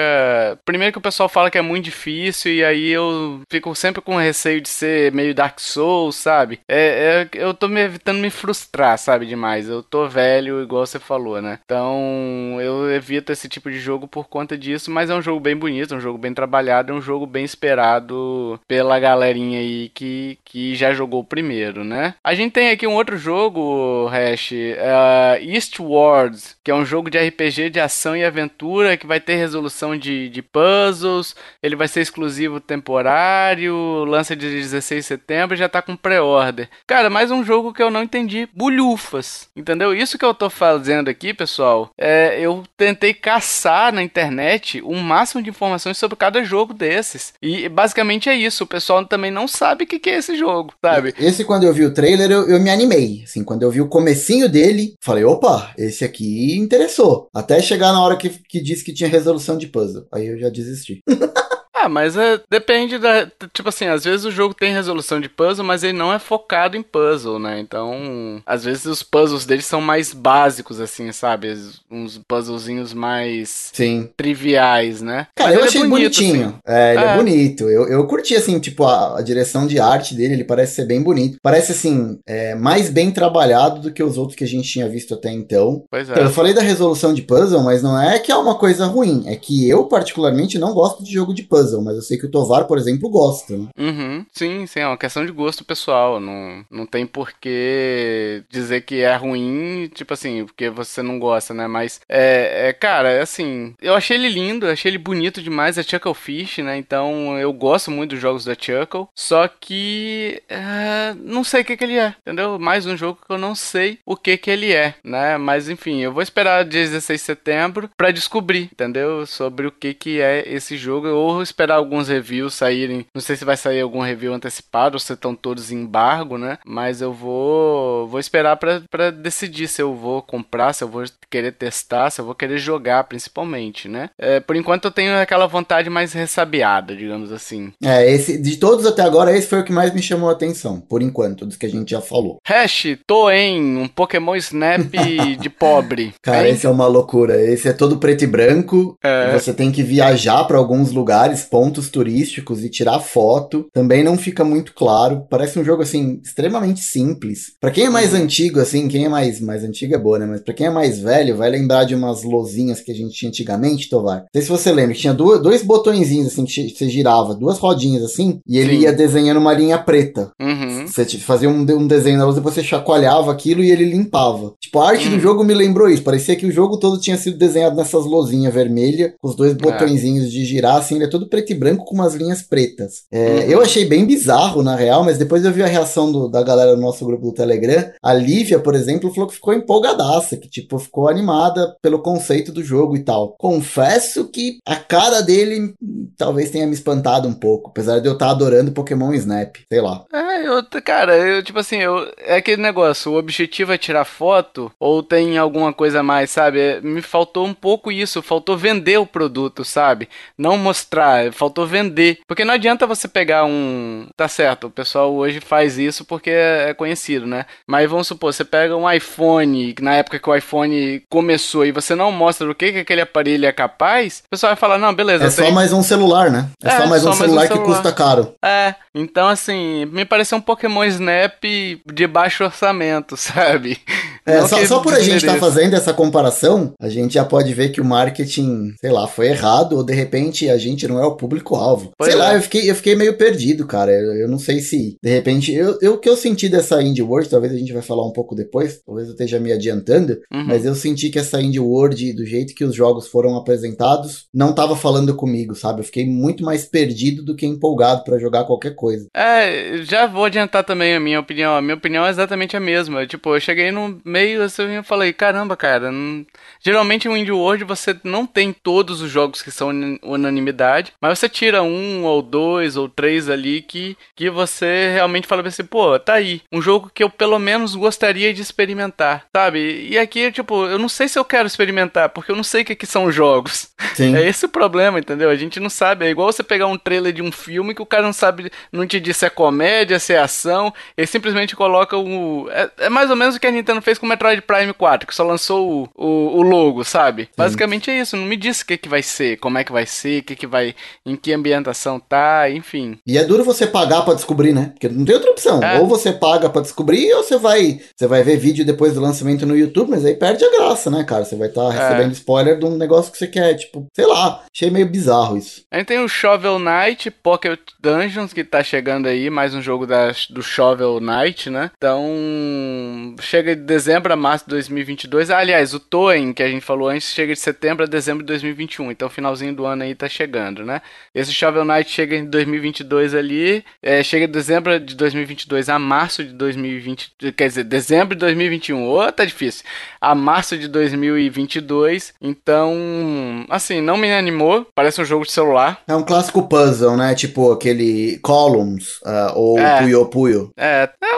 Primeiro que o pessoal fala que é muito difícil, e aí eu fico sempre com receio de ser meio Dark Souls, sabe? É, é eu tô me evitando me frustrar, sabe, demais. Eu tô velho, igual você falou, né? Então eu evito esse tipo de jogo por conta disso, mas é um jogo bem bonito, um jogo bem trabalhado, é um jogo bem esperado pela galerinha aí que, que já jogou o primeiro, né? A gente tem aqui um outro jogo, Hash, uh, Eastwards, que é um jogo de RPG de ação e aventura que vai ter resolução de, de puzzles, ele vai ser exclusivo temporário, lança de 16 de setembro e já tá com pré-order. Cara, mais um jogo que eu não entendi bulhufas, entendeu? Isso que eu tô fazendo aqui, pessoal, é eu tentei caçar na internet o um máximo de informações sobre cada jogo desses. E basicamente é isso, o pessoal também não sabe o que, que é esse jogo, sabe?
Esse quando eu vi o trailer, eu, eu me animei, assim, quando eu vi o comecinho dele, falei, opa, esse aqui interessou. Até chegar na hora que, que disse que tinha resolução de puzzle. Aí eu já desisti. (laughs)
Ah, mas é, depende da. Tipo assim, às vezes o jogo tem resolução de puzzle, mas ele não é focado em puzzle, né? Então, às vezes os puzzles deles são mais básicos, assim, sabe? Uns puzzlezinhos mais
Sim.
triviais, né?
Cara,
Mas
eu
ele é
achei
bonito,
bonitinho.
assim.
É, ele é.
É.
bonito. Eu, eu curti, assim, tipo, a, a direção de arte dele, ele parece ser bem bonito. Parece, assim, é, mais bem trabalhado do que os outros que a gente tinha visto até então.
Pois é.
Então, eu falei da resolução de puzzle, mas não é que é uma coisa ruim. É que eu, particularmente, não gosto de jogo de puzzle, mas eu sei que o Tovar, por exemplo, gosta. Né?
Uhum, sim, sim, é uma questão de gosto pessoal. Não, não tem por que dizer que é ruim, tipo assim, porque você não gosta, né? Mas, é, é, cara, é assim, eu achei ele lindo, achei ele bonito demais, é Chucklefish, né? Então eu gosto muito dos jogos da Chuckle. Só que, é, não sei o que, que ele é, entendeu? Mais um jogo que eu não sei o que, que ele é, né? Mas enfim, eu vou esperar dia 16 de setembro pra descobrir, entendeu? Sobre o que, que é esse jogo, ou esperar alguns reviews saírem. Não sei se vai sair algum review antecipado ou se estão todos em embargo, né? Mas eu vou, vou esperar pra decidir se eu vou comprar, se eu vou querer testar, se eu vou querer jogar, principalmente, né? É, por enquanto eu tenho aquela vontade mais ressabiada, digamos assim.
É, esse, de todos até agora, esse foi o que mais me chamou a atenção, por enquanto, dos que a gente já falou.
Hash, Toen, um Pokémon Snap (laughs) de pobre.
Cara,
Hein?
esse é uma loucura. Esse é todo preto e branco.
É.
Você tem que viajar para alguns lugares, pontos turísticos e tirar foto. Também não fica muito claro. Parece um jogo assim extremamente simples. Pra quem é mais antigo assim, quem é mais mais antigo é boa, né? Mas pra quem é mais velho, vai lembrar de umas lozinhas que a gente tinha antigamente, Tovar. Não sei se você lembra, que tinha duas, dois botõezinhos assim que você girava, duas rodinhas assim, e ele
Sim.
ia desenhando uma linha preta.
Uhum.
Você fazia um, um desenho na luz, depois você chacoalhava aquilo e ele limpava. Tipo, a arte
Hum.
do jogo me lembrou isso. Parecia que o jogo todo tinha sido desenhado nessas lozinhas vermelhas, com os
É.
dois botõezinhos de girar, assim, ele é todo preto e branco com umas linhas pretas. É,
Uhum.
Eu achei bem bizarro, na real, mas depois eu vi a reação do- da galera no nosso grupo do Telegram. A Lívia, por exemplo, falou que ficou empolgadaça, que, tipo, ficou animada pelo conceito do jogo e tal. Confesso que a cara dele talvez tenha me espantado um pouco, apesar de eu estar adorando Pokémon Snap, sei lá.
É, eu, cara, eu, tipo assim, eu, é aquele negócio, o objetivo é tirar foto ou tem alguma coisa mais, sabe? É, Me faltou um pouco isso, faltou vender o produto, sabe? Não mostrar, faltou vender. Porque não adianta você pegar um. Tá certo, o pessoal hoje faz isso porque é é conhecido, né? Mas vamos supor, você pega um iPhone, que na época que o iPhone começou e você não mostra o que, que aquele aparelho é capaz, o pessoal vai falar, não, beleza,
É só
tem-
mais um celular, né? É,
É,
só mais
só
um
mais um
celular que
celular.
custa caro.
É, então assim, me pareceu um Pokémon Snap de baixo orçamento, (laughs) sabe?
É, só,
que
só por a gente estar
desmereça.
fazendo essa comparação, a gente já pode ver que o marketing, sei lá, foi errado, ou de repente a gente não é o público-alvo. Sei lá,
é.
eu fiquei, eu fiquei meio perdido, cara. Eu, eu não sei se, de repente, eu, eu- o que eu senti dessa Indie World, talvez a gente vai falar um pouco depois, talvez eu esteja me adiantando,
Uhum.
mas eu senti que essa Indie World, do jeito que os jogos foram apresentados, não tava falando comigo, sabe? Eu fiquei muito mais perdido do que empolgado pra jogar qualquer coisa.
É, já vou adiantar também a minha opinião. A minha opinião é exatamente a mesma. Tipo, eu cheguei no meio assim e falei, caramba, cara. não- Geralmente no Indie World você não tem todos os jogos que são unan- unanimidade, mas você tira um ou dois ou três ali que, que você realmente fala assim, pô, tá aí. Um jogo que eu pelo menos gostaria de experimentar, sabe? E aqui, tipo, eu não sei se eu quero experimentar, porque eu não sei o que, que são os jogos.
Sim. (laughs)
É esse o problema, entendeu? A gente não sabe. É igual você pegar um trailer de um filme que o cara não sabe, não te diz se é comédia, se é ação. Ele simplesmente coloca o. É, é mais ou menos o que a Nintendo fez com o Metroid Prime 4, que só lançou o, o, o logo, sabe? Basicamente é isso. Não me diz o que, que vai ser, como é que vai ser, o que, que vai. Em que ambientação tá, enfim.
E é duro você pagar pra descobrir, né? Porque não tem outra opção.
É.
Ou você paga pra descobrir, ou você vai, você vai ver vídeo depois do lançamento no YouTube, mas aí perde a graça, né, cara? Você vai estar recebendo spoiler de um negócio que você quer, tipo, sei lá, achei meio bizarro isso.
A gente tem o Shovel Knight Pocket Dungeons, que tá chegando aí, mais um jogo da, do Shovel Knight, né? Então, chega de dezembro a março de 2022. Ah, aliás, o Toen, que a gente falou antes, chega de setembro a dezembro de 2021. Então, finalzinho do ano aí tá chegando, né? Esse Shovel Knight chega em 2022 ali, é, chega de dezembro de 2022 a março de 2020, quer dizer, dezembro de 2021. Ô, tá difícil. A março de 2022. Então, assim, não me animou. Parece um jogo de celular.
É um clássico puzzle, né? Tipo aquele Columns ah, ou
É.
Puyo Puyo.
É, é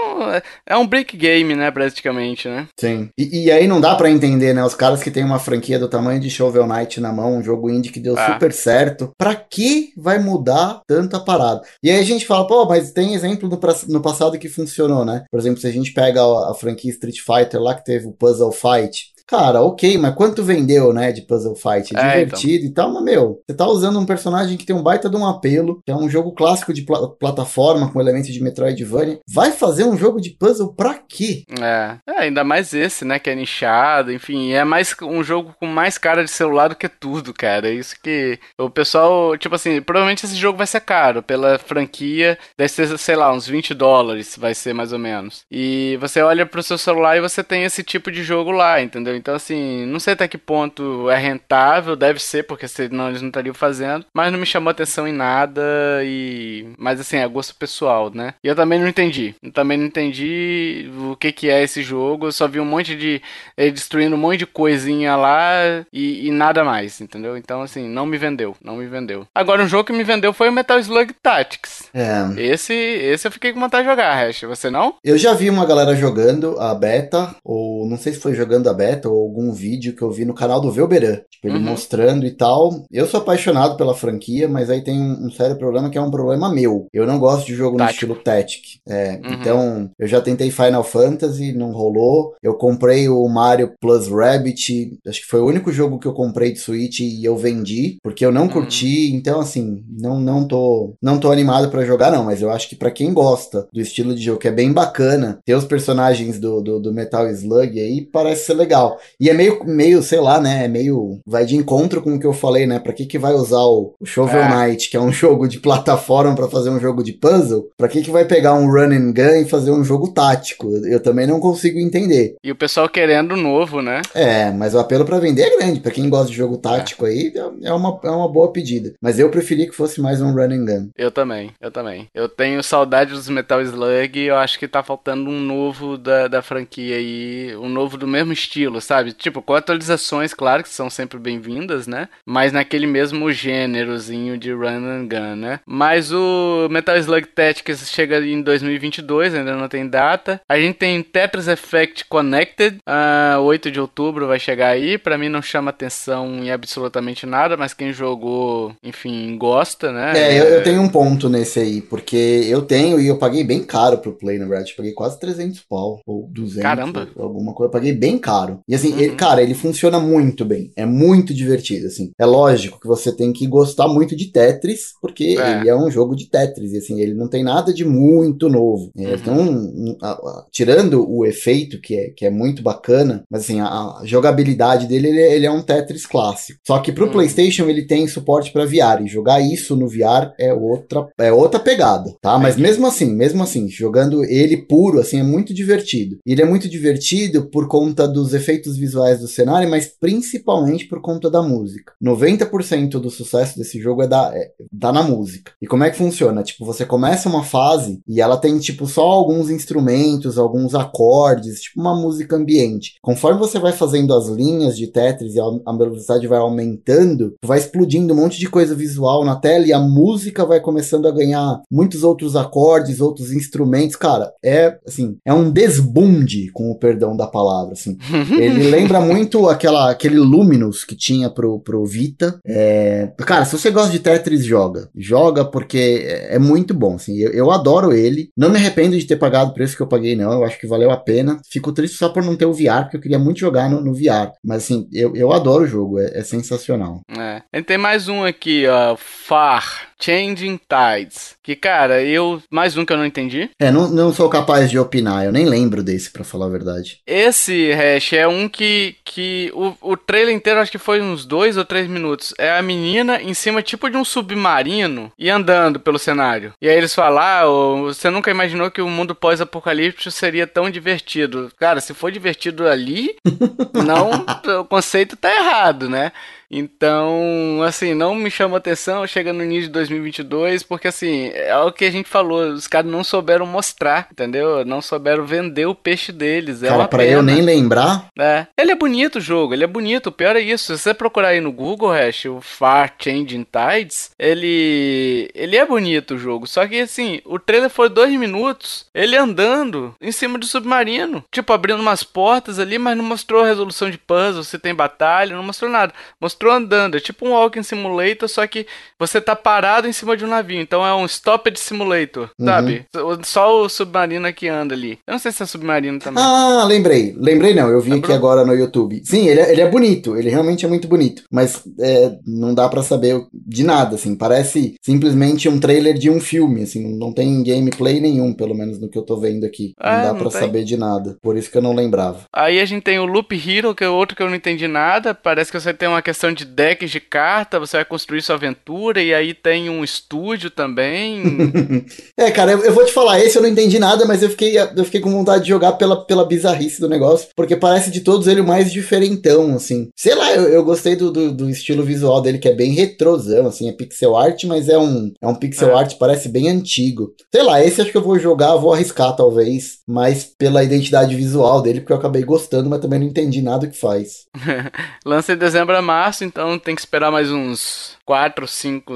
é um brick game, né, praticamente, né?
Sim. E, e aí não dá para entender, né? Os caras que tem uma franquia do tamanho de Shovel Knight na mão, um jogo indie que deu ah. super certo, pra que vai mudar tanta parada? E aí a gente fala, pô, mas tem exemplo no, no passado que funcionou, né? Por exemplo, se a gente pega a, a franquia Street Fighter lá que teve o Puzzle Fight, Cara, ok, mas quanto vendeu, né, de Puzzle Fight? É, é divertido então. e tal, mas, meu, você tá usando um personagem que tem um baita de um apelo, que é um jogo clássico de pl plataforma com elementos de Metroidvania. Vai fazer um jogo de puzzle pra quê?
É. é, ainda mais esse, né, que é nichado, enfim, é mais um jogo com mais cara de celular do que tudo, cara. É isso que o pessoal, tipo assim, provavelmente esse jogo vai ser caro pela franquia, deve ser, sei lá, uns 20 dólares, vai ser mais ou menos. E você olha pro seu celular e você tem esse tipo de jogo lá, entendeu? Então, assim, não sei até que ponto é rentável, deve ser, porque senão eles não estariam fazendo, mas não me chamou atenção em nada e... Mas, assim, é gosto pessoal, né? E eu também não entendi. Eu também não entendi o que que é esse jogo, eu só vi um monte de... ele destruindo um monte de coisinha lá e, e nada mais, entendeu? Então, assim, não me vendeu, não me vendeu. Agora, um jogo que me vendeu foi o Metal Slug Tactics. É. Esse, esse eu fiquei com vontade de jogar, Hash. Você não?
Eu já vi uma galera jogando a beta, ou não sei se foi jogando a beta, ou algum vídeo que eu vi no canal do Velberan, tipo, ele uhum. mostrando e tal. Eu sou apaixonado pela franquia, mas aí tem um, um, sério problema que é um problema meu. Eu não gosto de jogo Tático. no estilo Tactic. É, uhum. Então, eu já tentei Final Fantasy, não rolou. Eu comprei o Mario Plus Rabbit, acho que foi o único jogo que eu comprei de Switch e eu vendi, porque eu não uhum. curti. Então, assim, não, não tô não tô animado para jogar, não. Mas eu acho que para quem gosta do estilo de jogo, que é bem bacana, ter os personagens do, do, do Metal Slug aí parece ser legal. E é meio, meio, sei lá, né? É meio. Vai de encontro com o que eu falei, né? Pra que, que vai usar o, o Shovel é. Knight, que é um (laughs) jogo de plataforma, para fazer um jogo de puzzle? Pra que, que vai pegar um run and gun e fazer um jogo tático? Eu também não consigo entender.
E o pessoal querendo novo, né?
É, mas o apelo para vender é grande. Pra quem gosta de jogo tático é. aí, é uma, é uma boa pedida. Mas eu preferi que fosse mais um run and gun.
Eu também, eu também. Eu tenho saudade dos Metal Slug e eu acho que tá faltando um novo da, da franquia aí, um novo do mesmo estilo, sabe? Tipo, com atualizações, claro, que são sempre bem-vindas, né? Mas naquele mesmo gênerozinho de run and gun, né? Mas o Metal Slug Tactics chega em 2022, ainda não tem data. A gente tem Tetris Effect Connected, uh, 8 de outubro vai chegar aí. Para mim não chama atenção em absolutamente nada, mas quem jogou, enfim, gosta, né?
É, eu, eu tenho um ponto nesse aí, porque eu tenho e eu paguei bem caro pro Play, na verdade. Paguei quase 300 pau, ou 200.
Caramba!
Alguma coisa. Eu paguei bem caro. E assim, uhum. ele, cara, ele funciona muito bem. É muito divertido, assim. É lógico que você tem que gostar muito de Tetris, porque é. ele é um jogo de Tetris. E assim, ele não tem nada de muito novo. É, uhum. Então, um, a, a, tirando o efeito, que é, que é muito bacana, mas assim, a, a jogabilidade dele, ele, ele, é um Tetris clássico. Só que pro uhum. PlayStation ele tem suporte para VR. E jogar isso no VR é outra, é outra pegada, tá? Mas mesmo assim, mesmo assim, jogando ele puro, assim, é muito divertido. Ele é muito divertido por conta dos efeitos visuais do cenário, mas principalmente por conta da música. 90% do sucesso desse jogo é da é, tá na música. E como é que funciona? Tipo, você começa uma fase e ela tem tipo só alguns instrumentos, alguns acordes, tipo uma música ambiente. Conforme você vai fazendo as linhas de Tetris e a velocidade vai aumentando, vai explodindo um monte de coisa visual na tela e a música vai começando a ganhar muitos outros acordes, outros instrumentos. Cara, é assim, é um desbunde, com o perdão da palavra, assim. Ele (laughs) lembra muito aquela, aquele Luminous que tinha pro, pro Vita. É... Cara, se você gosta de Tetris, joga. Joga porque é, é muito bom, assim. Eu, eu, adoro ele. Não me arrependo de ter pagado o preço que eu paguei, não. Eu acho que valeu a pena. Fico triste só por não ter o VR, porque eu queria muito jogar no, no VR. Mas, assim, eu, eu adoro o jogo. É, é sensacional.
É. E tem mais um aqui, ó. Far. Changing Tides. Que, cara, eu. Mais um que eu não entendi.
É, não, não sou capaz de opinar. Eu nem lembro desse, para falar a verdade.
Esse, Hash, é um que. que o, o trailer inteiro acho que foi uns dois ou três minutos. É a menina em cima, tipo de um submarino, e andando pelo cenário. E aí eles falam: ah, você nunca imaginou que o mundo pós-apocalíptico seria tão divertido. Cara, se for divertido ali, (laughs) não. o conceito tá errado, né? Então, assim, não me chama atenção, chega no início de 2022, porque assim, é o que a gente falou, os caras não souberam mostrar, entendeu? Não souberam vender o peixe deles. É
Cara, pra
pena.
eu nem lembrar,
É. Ele é bonito o jogo, ele é bonito. O pior é isso. Se você procurar aí no Google, Hash, o Far Changing Tides, ele. Ele é bonito o jogo. Só que assim, o trailer foi dois minutos, ele andando em cima do submarino. Tipo, abrindo umas portas ali, mas não mostrou resolução de puzzle, se tem batalha, não mostrou nada. Mostrou andando. É tipo um Walking Simulator, só que você tá parado em cima de um navio. Então é um Stopped Simulator,
Uhum.
sabe? Só o submarino que anda ali. Eu não sei se é submarino também.
Ah, lembrei. Lembrei não, eu vi
Lembrou?
aqui agora no YouTube. Sim, ele é, ele é bonito, ele realmente é muito bonito. Mas é, não dá pra saber de nada, assim. Parece simplesmente um trailer de um filme, assim. Não tem gameplay nenhum, pelo menos no que eu tô vendo aqui. Não
É,
dá
tem.
saber de nada. Por isso que eu não lembrava.
Aí a gente tem o Loop Hero, que é outro que eu não entendi nada. Parece que você tem uma questão de decks de carta, você vai construir sua aventura, e aí tem um estúdio também. (laughs)
é, cara, eu, eu vou te falar, esse eu não entendi nada, mas eu fiquei, eu fiquei com vontade de jogar pela, pela bizarrice do negócio, porque parece de todos ele o mais diferentão, assim. Sei lá, eu, eu gostei do, do, do estilo visual dele, que é bem retrosão, assim, é pixel art, mas é um, é um pixel
É.
art, parece bem antigo. Sei lá, esse acho que eu vou jogar, vou arriscar talvez, mais pela identidade visual dele, porque eu acabei gostando, mas também não entendi nada que faz. (laughs)
Lança em dezembro a março, então tem que esperar mais uns 4, 5,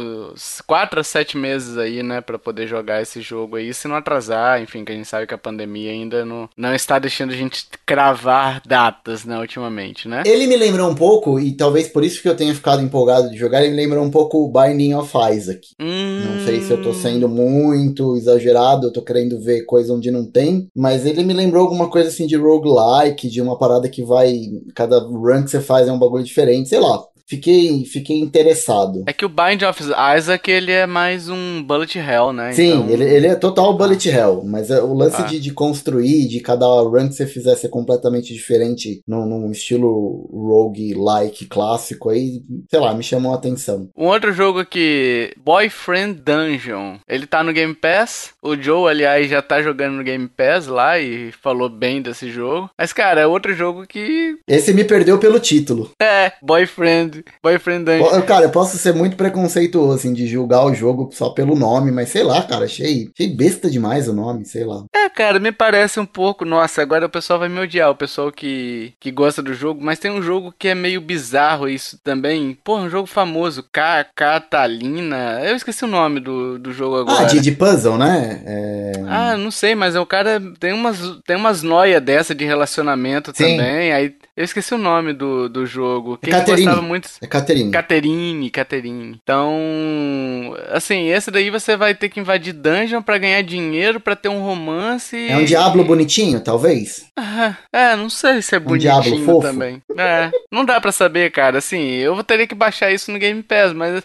4 a 7 meses aí, né, pra poder jogar esse jogo aí, se não atrasar, enfim, que a gente sabe que a pandemia ainda não, não está deixando a gente cravar datas, né, ultimamente, né?
Ele me lembrou um pouco, e talvez por isso que eu tenha ficado empolgado de jogar, ele me lembrou um pouco o Binding of Isaac. Não sei se eu tô
Hum.
sendo muito exagerado, eu tô querendo ver coisa onde não tem, mas ele me lembrou alguma coisa assim de roguelike, de uma parada que vai. Cada run que você faz é um bagulho diferente, sei lá. Fiquei, fiquei interessado.
É que o Bind of Isaac, ele é mais um bullet hell, né?
Sim,
Então-
ele, ele é total bullet hell, mas é o lance
Ah.
de, de construir, de cada run que você fizer ser completamente diferente, num, num estilo roguelike clássico aí, sei lá, me chamou a atenção.
Um outro jogo aqui, Boyfriend Dungeon. Ele tá no Game Pass. O Joe, aliás, já tá jogando no Game Pass lá e falou bem desse jogo. Mas, cara, é outro jogo que.
Esse me perdeu pelo título.
É, Boyfriend. Boyfriend Dungeon.
Po- Cara, eu posso ser muito preconceituoso, assim, de julgar o jogo só pelo nome, mas sei lá, cara, achei, achei besta demais o nome, sei lá.
É, cara, me parece um pouco. Nossa, agora o pessoal vai me odiar, o pessoal que, que gosta do jogo. Mas tem um jogo que é meio bizarro isso também. Pô, um jogo famoso, Ca Catalina. Eu esqueci o nome do, do jogo agora.
Ah, de, de puzzle, né? É...
Ah, não sei, mas o cara tem umas, tem umas noia dessa de relacionamento
Sim.
também. Aí eu esqueci o nome do, do jogo. Quem
Caterine.
gostava muito.
É Caterine.
Caterine, Caterine. Então, assim, esse daí você vai ter que invadir dungeon pra ganhar dinheiro, pra ter um romance.
É um diablo bonitinho, talvez?
Ah, É, não sei se é
diablo
bonitinho
fofo?
também. É, não dá pra saber, cara. Assim, eu teria que baixar isso no Game Pass, mas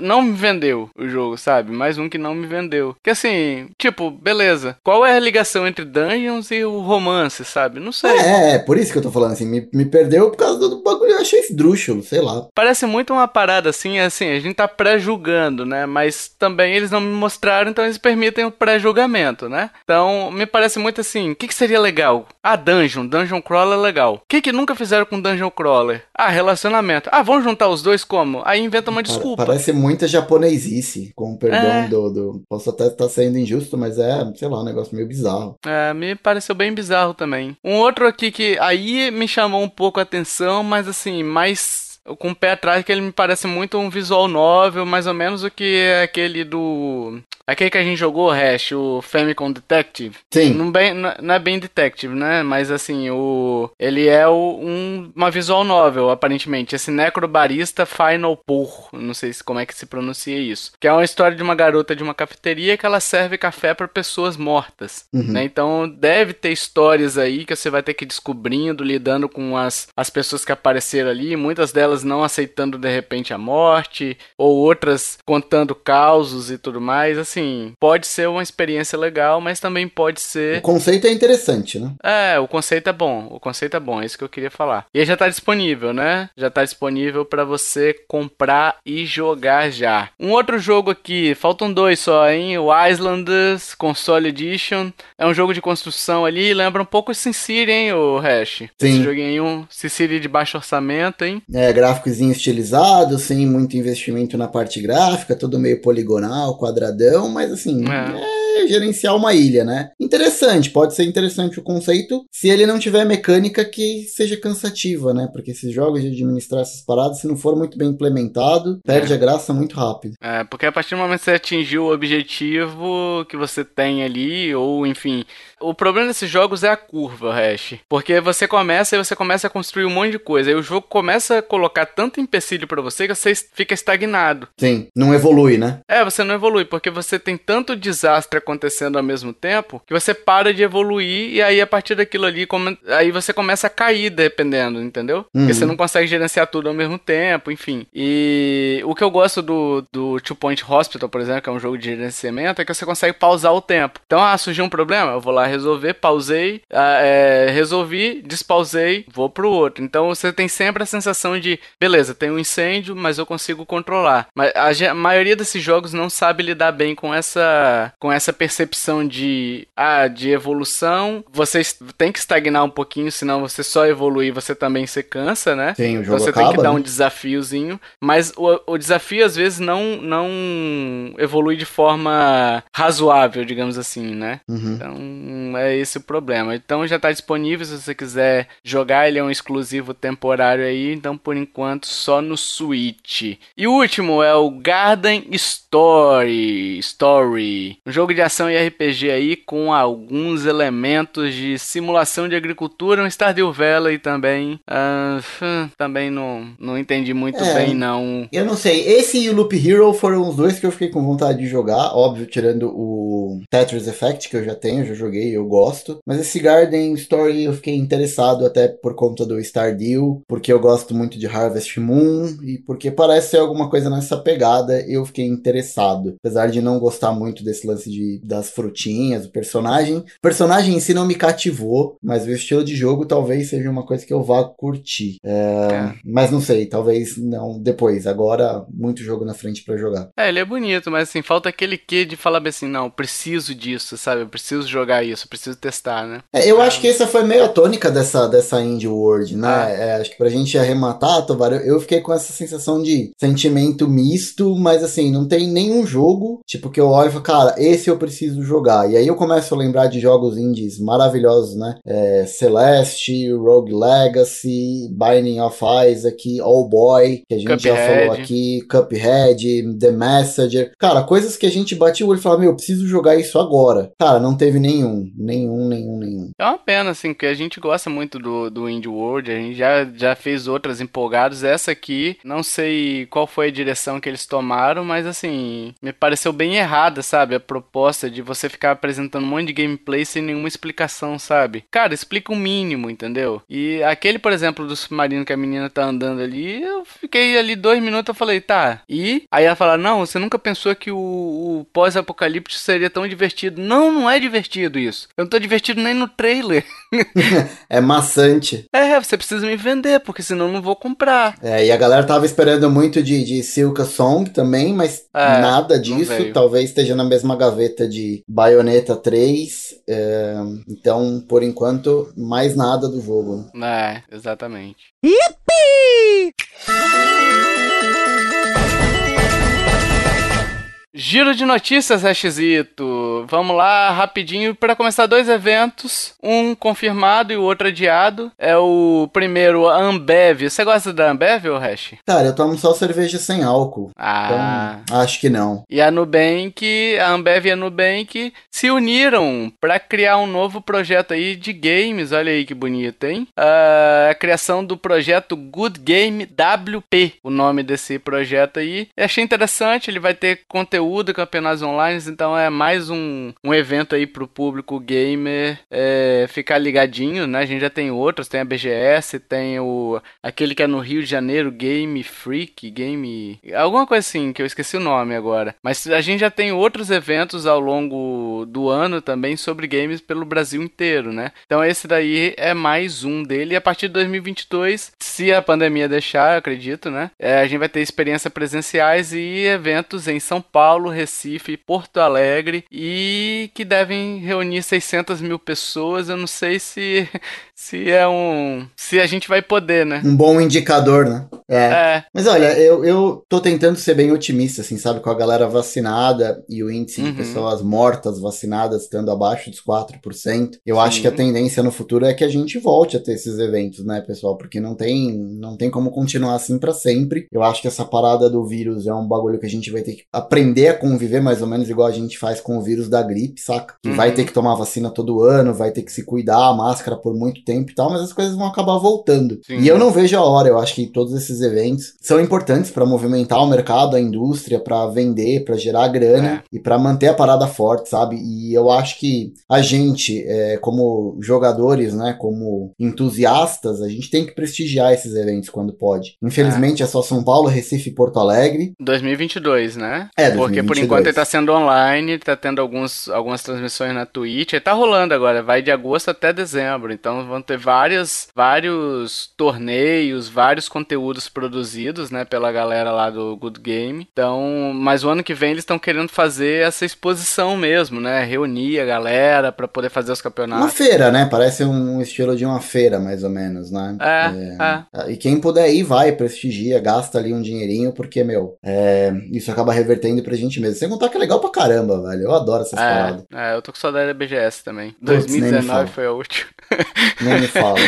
não me vendeu o jogo, sabe? Mais um que não me vendeu. Que assim, tipo, beleza. Qual é a ligação entre Dungeons e o romance, sabe? Não sei.
É, é, por isso que eu tô falando assim, me, me perdeu por causa do, bagulho, eu achei esdrúxulo, sei lá.
Parece muito uma parada assim, assim, a gente tá pré-julgando, né? Mas também eles não me mostraram, então eles permitem o pré-julgamento, né? Então, me parece muito assim, o que, que seria legal? Ah, dungeon, dungeon crawler é legal. O que que nunca fizeram com dungeon crawler? Ah, relacionamento. Ah, vamos juntar os dois como? Aí inventa uma
Pa-
desculpa.
Parece muita japonesice, com o perdão
É.
do, do. Posso até estar sendo injusto, mas é, sei lá, um negócio meio bizarro.
É, me pareceu bem bizarro também. Um outro aqui que aí me chamou um pouco a atenção, mas assim, mais com o pé atrás, que ele me parece muito um visual novel, mais ou menos o que é aquele do. Aquele que a gente jogou, Hash, o Famicom Detective.
Sim.
Não, bem, não é bem detective, né? Mas assim, o ele é o- um, uma visual novel, aparentemente. Esse Necrobarista Final Pour. Não sei se, como é que se pronuncia isso. Que é uma história de uma garota de uma cafeteria que ela serve café para pessoas mortas.
Uhum.
né? Então deve ter histórias aí que você vai ter que ir descobrindo, lidando com as, as pessoas que apareceram ali. Muitas delas não aceitando de repente a morte, ou outras contando causos e tudo mais. Assim, pode ser uma experiência legal, mas também pode
O
ser.
conceito é interessante, né?
É, o conceito é bom. O conceito é bom, é isso que eu queria falar. E aí já tá disponível, né? Já tá disponível para você comprar e jogar já. Um outro jogo aqui, faltam dois só, hein? O Islanders Console Edition. É um jogo de construção ali, lembra um pouco o Sin City, hein, o Hash?
Sim.
Esse joguinho, Sin City de baixo orçamento, hein?
É, gráficozinho estilizado, sem muito investimento na parte gráfica, tudo meio poligonal, quadradão, mas assim, é, é gerenciar uma ilha, né? Interessante, pode ser interessante o conceito, se ele não tiver mecânica que seja cansativa, né? Porque esses jogos de administrar essas paradas, se não for muito bem implementado, perde é. a graça muito rápido.
É, porque a partir do momento que você atingiu o objetivo que você tem ali, ou enfim, o problema desses jogos é a curva, Hash. Porque você começa e você começa a construir um monte de coisa. Aí o jogo começa a colocar tanto empecilho para você que você fica estagnado.
Sim, não evolui, né?
É, você não evolui, porque você tem tanto desastre acontecendo ao mesmo tempo que você para de evoluir e aí a partir daquilo ali, aí você começa a cair dependendo, entendeu? Uhum. Porque você não consegue gerenciar tudo ao mesmo tempo, enfim. E o que eu gosto do, do Two Point Hospital, por exemplo, que é um jogo de gerenciamento, é que você consegue pausar o tempo. Então, ah, surgiu um problema, eu vou lá resolver, pausei, ah, é, resolvi, despausei, vou pro outro. Então você tem sempre a sensação de, beleza, tem um incêndio, mas eu consigo controlar. Mas a, a maioria desses jogos não sabe lidar bem com essa, com essa percepção de, ah, de evolução. Você tem que estagnar um pouquinho, senão você só evoluir, você também se cansa, né?
Sim, o jogo
você
acaba,
tem que dar
né?
um desafiozinho, mas o, o desafio às vezes não, não evolui de forma razoável, digamos assim, né?
Uhum.
Então é esse o problema. Então já está disponível se você quiser jogar, ele é um exclusivo temporário aí, então por enquanto só no Switch. E o último é o Garden Story, Story, um jogo de ação e RPG aí com alguns elementos de simulação de agricultura, um Stardew Valley também. Uh, também não, não entendi muito é, bem não.
Eu não sei, esse e o Loop Hero foram os dois que eu fiquei com vontade de jogar, óbvio, tirando o Tetris Effect que eu já tenho, já joguei eu gosto. Mas esse Garden Story eu fiquei interessado até por conta do Stardew, porque eu gosto muito de Harvest Moon e porque parece ser alguma coisa nessa pegada, eu fiquei interessado. Apesar de não gostar muito desse lance de, das frutinhas, o personagem. O personagem em si não me cativou, mas o estilo de jogo talvez seja uma coisa que eu vá curtir. É, é. Mas não sei, talvez não depois. Agora, muito jogo na frente para jogar.
É, ele é bonito, mas assim, falta aquele quê de falar assim, não, preciso disso, sabe? Eu preciso jogar isso isso, preciso testar, né?
É, eu acho que essa foi meio a tônica dessa, dessa Indie World, né? Ah. É, acho que pra gente arrematar, Tovar, eu, eu fiquei com essa sensação de sentimento misto, mas assim, não tem nenhum jogo, tipo, que eu olho e falo, cara, esse eu preciso jogar. E aí eu começo a lembrar de jogos indies maravilhosos, né? É, Celeste, Rogue Legacy, Binding of Isaac, All Boy, que a gente Cuphead. já falou aqui, Cuphead, The Messenger. Cara, coisas que a gente batia o olho e falava, meu, eu preciso jogar isso agora. Cara, não teve nenhum nenhum, nenhum, nenhum.
É uma pena, assim, porque a gente gosta muito do, do Indie World, a gente já, já fez outras empolgadas. Essa aqui, não sei qual foi a direção que eles tomaram, mas assim, me pareceu bem errada, sabe? A proposta de você ficar apresentando um monte de gameplay sem nenhuma explicação, sabe? Cara, explica o mínimo, entendeu? E aquele, por exemplo, do submarino que a menina tá andando ali, eu fiquei ali dois minutos, eu falei, tá, e? Aí ela fala, não, você nunca pensou que o, o pós-apocalipse seria tão divertido. Não, não é divertido isso isso. Eu não tô divertido nem no trailer. (laughs)
é maçante.
É, você precisa me vender, porque senão eu não vou comprar.
É, e a galera tava esperando muito de, de Silka Song também, mas é, nada disso. Talvez esteja na mesma gaveta de Bayonetta 3. É, então, por enquanto, mais nada do jogo.
É, exatamente. Yippee! Giro de notícias, Hashzito. Vamos lá, rapidinho, para começar dois eventos, um confirmado e o outro adiado. É o primeiro, a Ambev. Você gosta da Ambev, ou Hash?
Cara, eu tomo só cerveja sem álcool. Ah. Então, acho que não.
E a Nubank, a Ambev e a Nubank se uniram para criar um novo projeto aí de games. Olha aí que bonito, hein? a criação do projeto Good Game WP, o nome desse projeto aí. Eu achei interessante, ele vai ter conteúdo conteúdo, campeonatos online, então é mais um, um evento aí pro público gamer é, ficar ligadinho, né? A gente já tem outros, tem a BGS, tem o aquele que é no Rio de Janeiro, Game Freak, Game. alguma coisa assim, que eu esqueci o nome agora. Mas a gente já tem outros eventos ao longo do ano também sobre games pelo Brasil inteiro, né? Então esse daí é mais um dele. E a partir de 2022, se a pandemia deixar, eu acredito, né? É, a gente vai ter experiências presenciais e eventos em São Paulo. Paulo, Recife e Porto Alegre e que devem reunir 600 mil pessoas. Eu não sei se, (laughs) se é um. se a gente vai poder, né?
Um bom indicador, né? É. é. Mas olha, eu, eu tô tentando ser bem otimista, assim, sabe? Com a galera vacinada e o índice uhum. de pessoas mortas vacinadas estando abaixo dos 4%. Eu Sim. acho que a tendência no futuro é que a gente volte a ter esses eventos, né, pessoal? Porque não tem, não tem como continuar assim para sempre. Eu acho que essa parada do vírus é um bagulho que a gente vai ter que aprender a conviver mais ou menos igual a gente faz com o vírus da gripe, saca? Que uhum. vai ter que tomar vacina todo ano, vai ter que se cuidar, máscara por muito tempo e tal, mas as coisas vão acabar voltando. Sim. E eu não vejo a hora, eu acho que todos esses eventos são importantes para movimentar o mercado, a indústria, para vender, para gerar grana é. e para manter a parada forte, sabe? E eu acho que a gente, é, como jogadores, né, como entusiastas, a gente tem que prestigiar esses eventos quando pode. Infelizmente é, é só São Paulo, Recife e Porto Alegre.
2022, né?
É,
2022. Porque por enquanto ele tá sendo online, tá tendo alguns, algumas transmissões na Twitch, e tá rolando agora, vai de agosto até dezembro, então vão ter várias, vários torneios, vários conteúdos produzidos, né, pela galera lá do Good Game. Então, mas o ano que vem eles estão querendo fazer essa exposição mesmo, né, reunir a galera para poder fazer os campeonatos.
Uma feira, né? Parece um estilo de uma feira, mais ou menos, né?
É, é.
é. E quem puder ir, vai, prestigia, gasta ali um dinheirinho, porque, meu, é, isso acaba revertendo pra gente mesmo. Sem contar que é legal pra caramba, velho. Eu adoro essas
é,
paradas.
É, eu tô com saudade da BGS também. Puts, 2019 foi a última. (laughs)
Nem me fala.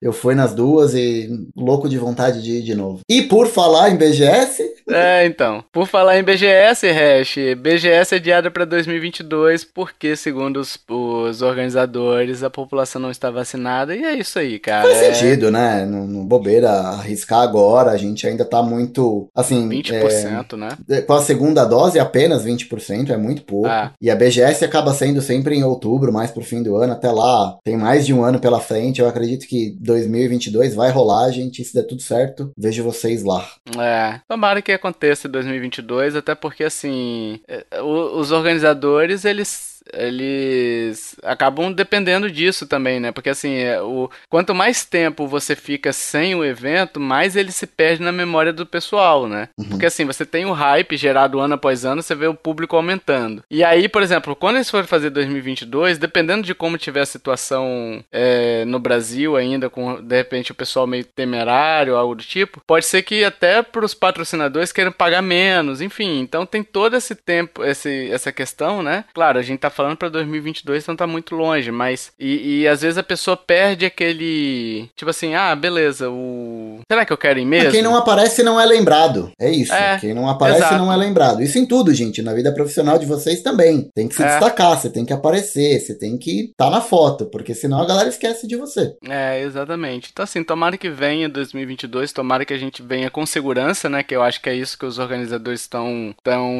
Eu fui nas duas e louco de vontade de ir de novo. E por falar em BGS.
É, então. Por falar em BGS, Hash, BGS é adiada para 2022 porque, segundo os, os, organizadores, a população não está vacinada. E é isso aí, cara.
Faz é... sentido, né? No, bobeira arriscar agora. A gente ainda tá muito. Assim.
20%, é, né?
É, com a segunda dose, apenas 20%, é muito pouco. Ah. E a BGS acaba sendo sempre em outubro, mais pro fim do ano. Até lá, tem mais de um ano pela frente. Eu acredito que 2022 vai rolar, gente. Se der tudo certo, vejo vocês lá.
É, tomara que aconteça em 2022, até porque, assim, é, os organizadores, eles eles acabam dependendo disso também, né? Porque assim, é, o, quanto mais tempo você fica sem o evento, mais ele se perde na memória do pessoal, né? Uhum. Porque assim, você tem o hype gerado ano após ano, você vê o público aumentando. E aí, por exemplo, quando eles forem fazer 2022, dependendo de como tiver a situação é, no Brasil ainda, com de repente o pessoal meio temerário, algo do tipo, pode ser que até para os patrocinadores queiram pagar menos, enfim. Então tem todo esse tempo, esse, essa questão, né? Claro, a gente tá falando para 2022, então tá muito longe, mas. E, e, às vezes a pessoa perde aquele. Tipo assim, ah, beleza, o. Será que eu quero ir mesmo?
quem não aparece não é lembrado. É isso. É, quem não aparece exato. não é lembrado. Isso em tudo, gente. Na vida profissional de vocês também. Tem que se é. destacar, você tem que aparecer, você tem que estar tá na foto, porque senão a galera esquece de você.
É, exatamente. Então, assim, tomara que venha 2022, tomara que a gente venha com segurança, né? Que eu acho que é isso que os organizadores estão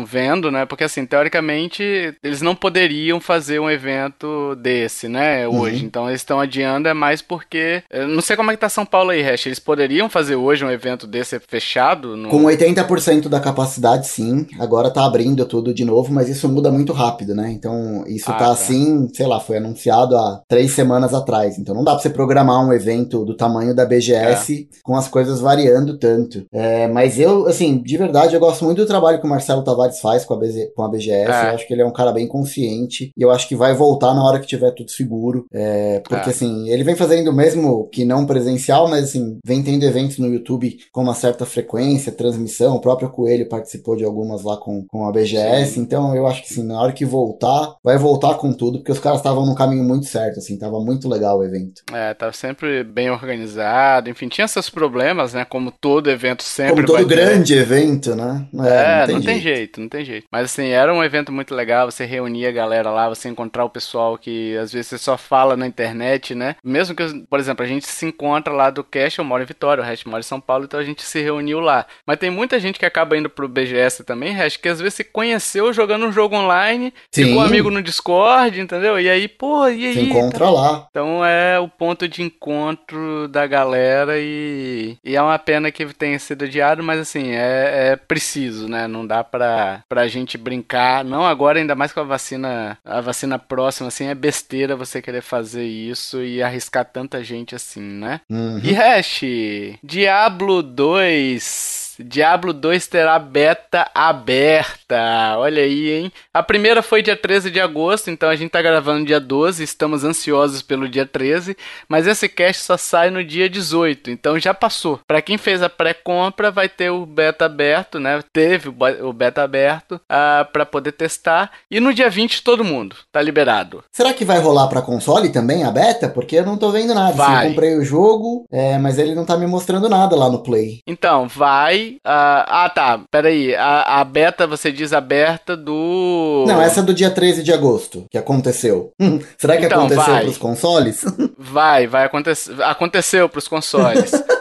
vendo, né? Porque, assim, teoricamente, eles não poderiam iriam fazer um evento desse, né, hoje. Uhum. Então eles estão adiando é mais porque eu não sei como é que tá São Paulo aí, Hash. Eles poderiam fazer hoje um evento desse fechado?
No... Com 80% da capacidade, sim. Agora tá abrindo tudo de novo, mas isso muda muito rápido, né? Então isso ah, tá, tá assim, sei lá, foi anunciado há três semanas atrás. Então não dá pra você programar um evento do tamanho da BGS é. com as coisas variando tanto. É, mas eu, assim, de verdade, eu gosto muito do trabalho que o Marcelo Tavares faz com a, com a BGS. É. Eu acho que ele é um cara bem consciente e eu acho que vai voltar na hora que tiver tudo seguro. É, porque, é. assim, ele vem fazendo mesmo que não presencial, mas, assim, vem tendo eventos no YouTube com uma certa frequência, transmissão. O próprio Coelho participou de algumas lá com, com a BGS. Sim. Então, eu acho que, assim, na hora que voltar, vai voltar com tudo, porque os caras estavam no caminho muito certo, assim, tava muito legal o evento.
É, tava sempre bem organizado. Enfim, tinha seus problemas, né? Como todo evento sempre.
Como todo grande ter. evento, né?
É, é não, tem, não jeito. tem jeito, não tem jeito. Mas, assim, era um evento muito legal. Você reunia a galera galera lá, você encontrar o pessoal que às vezes você só fala na internet, né? Mesmo que, por exemplo, a gente se encontra lá do Cash, eu moro em Vitória, o resto mora em São Paulo, então a gente se reuniu lá. Mas tem muita gente que acaba indo pro BGS também, Hash, que às vezes se conheceu jogando um jogo online, Sim. ficou amigo no Discord, entendeu? E aí, pô, e aí?
Se encontra tá... lá.
Então é o ponto de encontro da galera e, e é uma pena que tenha sido adiado, mas assim, é, é preciso, né? Não dá pra, pra gente brincar, não agora, ainda mais com a vacina a vacina próxima, assim, é besteira você querer fazer isso e arriscar tanta gente assim, né? Uhum. E Hash, Diablo 2 Diablo 2 terá beta aberta. Olha aí, hein? A primeira foi dia 13 de agosto, então a gente tá gravando dia 12, estamos ansiosos pelo dia 13, mas esse cast só sai no dia 18, então já passou. Para quem fez a pré-compra, vai ter o beta aberto, né? Teve o beta aberto uh, ah, para poder testar e no dia 20 todo mundo tá liberado.
Será que vai rolar para console também a beta? Porque eu não tô vendo nada. Vai. eu comprei o jogo, é, mas ele não tá me mostrando nada lá no Play.
Então, vai. Uh, ah, tá. Peraí. A, a beta, você diz aberta do.
Não, essa é do dia 13 de agosto, que aconteceu. Hum, será que então, aconteceu vai. pros consoles? (laughs)
Vai, vai acontecer. Aconteceu pros consoles. (laughs)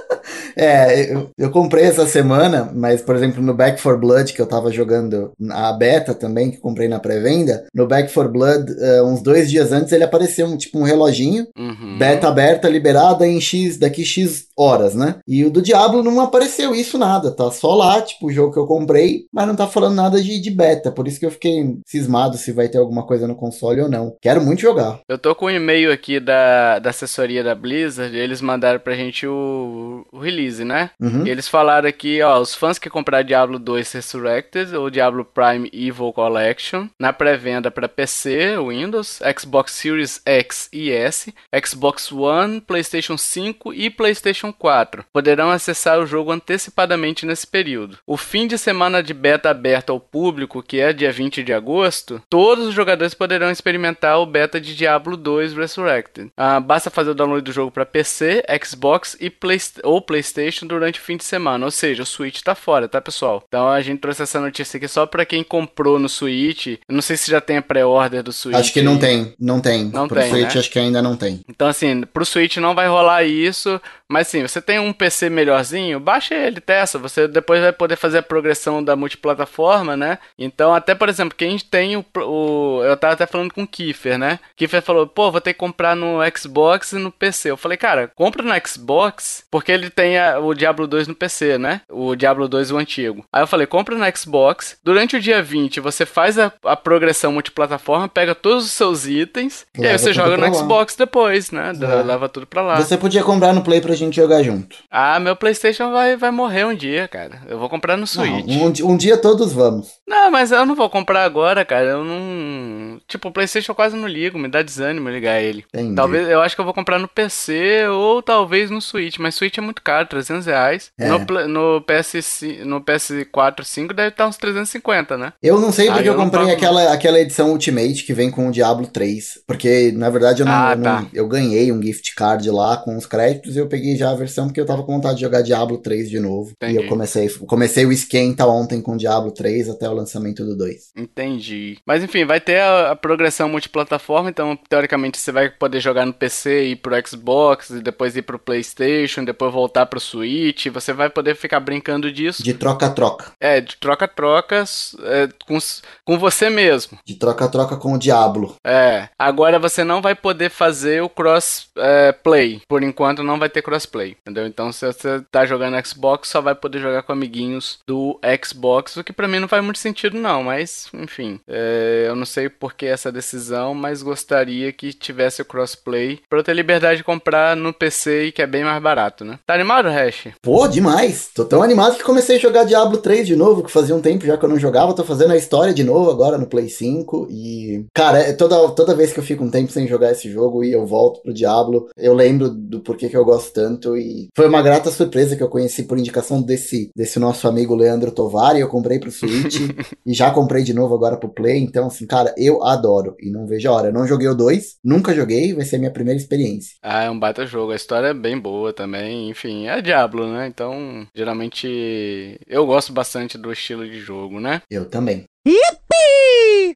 É, eu, eu, comprei essa semana, mas, por exemplo, no Back for Blood, que eu tava jogando a beta também, que comprei na pré-venda, no Back for Blood, uh, uns dois dias antes, ele apareceu um, tipo um reloginho, uhum. beta aberta, liberada em X, daqui X horas, né? E o do Diablo não apareceu isso nada, tá só lá, tipo, o jogo que eu comprei, mas não tá falando nada de, de beta, por isso que eu fiquei cismado se vai ter alguma coisa no console ou não. Quero muito jogar.
Eu tô com um e-mail aqui da, da assessoria da Blizzard, eles mandaram pra gente o, o release né? Uhum. E eles falaram aqui, ó, os fãs que compraram Diablo 2 Resurrected ou Diablo Prime Evil Collection na pré-venda para PC, Windows, Xbox Series X e S, Xbox One, PlayStation 5 e PlayStation 4 poderão acessar o jogo antecipadamente nesse período. O fim de semana de beta aberto ao público, que é dia 20 de agosto, todos os jogadores poderão experimentar o beta de Diablo 2 Resurrected. Ah, basta fazer o download do jogo para PC, Xbox e Play ou PlayStation PlayStation durante o fim de semana. Ou seja, o Switch tá fora, tá, pessoal? Então a gente trouxe essa notícia aqui só para quem comprou no Switch. Eu não sei se já tem a pré-order do Switch.
Acho que não tem, não tem. Não pro tem, Switch né? acho que ainda não tem.
Então assim, pro Switch não vai rolar isso, mas sim, você tem um PC melhorzinho, baixa ele, testa. Você depois vai poder fazer a progressão da multiplataforma, né? Então, até por exemplo, quem tem o, o eu tava até falando com o Kiefer, né? Kiefer falou: "Pô, vou ter que comprar no Xbox e no PC". Eu falei: "Cara, compra no Xbox, porque ele tem a o Diablo 2 no PC, né? O Diablo 2 o antigo. Aí eu falei, compra no Xbox. Durante o dia 20, você faz a, a progressão multiplataforma, pega todos os seus itens e aí você joga no Xbox depois, né? É. Leva tudo pra lá.
Você podia comprar no Play pra gente jogar junto.
Ah, meu PlayStation vai, vai morrer um dia, cara. Eu vou comprar no Switch.
Não, um, um dia todos vamos.
Não, mas eu não vou comprar agora, cara. Eu não. Tipo, o PlayStation eu quase não ligo, me dá desânimo ligar ele. Entendi. Talvez eu acho que eu vou comprar no PC ou talvez no Switch, mas Switch é muito caro, 300 reais. É. No, no, PS, no PS4 5 deve estar uns 350, né?
Eu não sei porque eu, eu comprei aquela, aquela edição Ultimate que vem com o Diablo 3. Porque, na verdade, eu, não, ah, eu, tá. não, eu ganhei um gift card lá com os créditos e eu peguei já a versão porque eu tava com vontade de jogar Diablo 3 de novo. Entendi. E eu comecei, comecei o esquenta ontem com Diablo 3 até o lançamento do 2.
Entendi. Mas enfim, vai ter a, a progressão multiplataforma, então teoricamente você vai poder jogar no PC e ir pro Xbox, e depois ir pro PlayStation, depois voltar pro Switch. Você vai poder ficar brincando disso.
De troca-troca.
É, de troca-trocas é, com, com você mesmo.
De troca-troca com o Diablo.
É. Agora você não vai poder fazer o cross-play. É, Por enquanto não vai ter cross-play. Entendeu? Então se você tá jogando Xbox, só vai poder jogar com amiguinhos do Xbox, o que para mim não faz muito sentido, não. Mas, enfim. É, eu não sei por que essa decisão, mas gostaria que tivesse o cross-play pra eu ter liberdade de comprar no PC e que é bem mais barato, né? Tá animado, Hash?
Pô, demais. Tô tão animado que comecei a jogar Diablo 3 de novo, que fazia um tempo já que eu não jogava. Tô fazendo a história de novo agora no Play 5. E, cara, é toda, toda vez que eu fico um tempo sem jogar esse jogo e eu volto pro Diablo, eu lembro do porquê que eu gosto tanto. E foi uma grata surpresa que eu conheci por indicação desse, desse nosso amigo Leandro Tovari. Eu comprei pro Switch (laughs) e já comprei de novo agora pro Play. Então, assim, cara, eu adoro e não vejo a hora. Eu não joguei o 2, nunca joguei, vai ser a minha primeira experiência.
Ah, é um baita jogo. A história é bem boa também. Enfim, é Diablo, né? Então, geralmente eu gosto bastante do estilo de jogo, né?
Eu também. Yippee!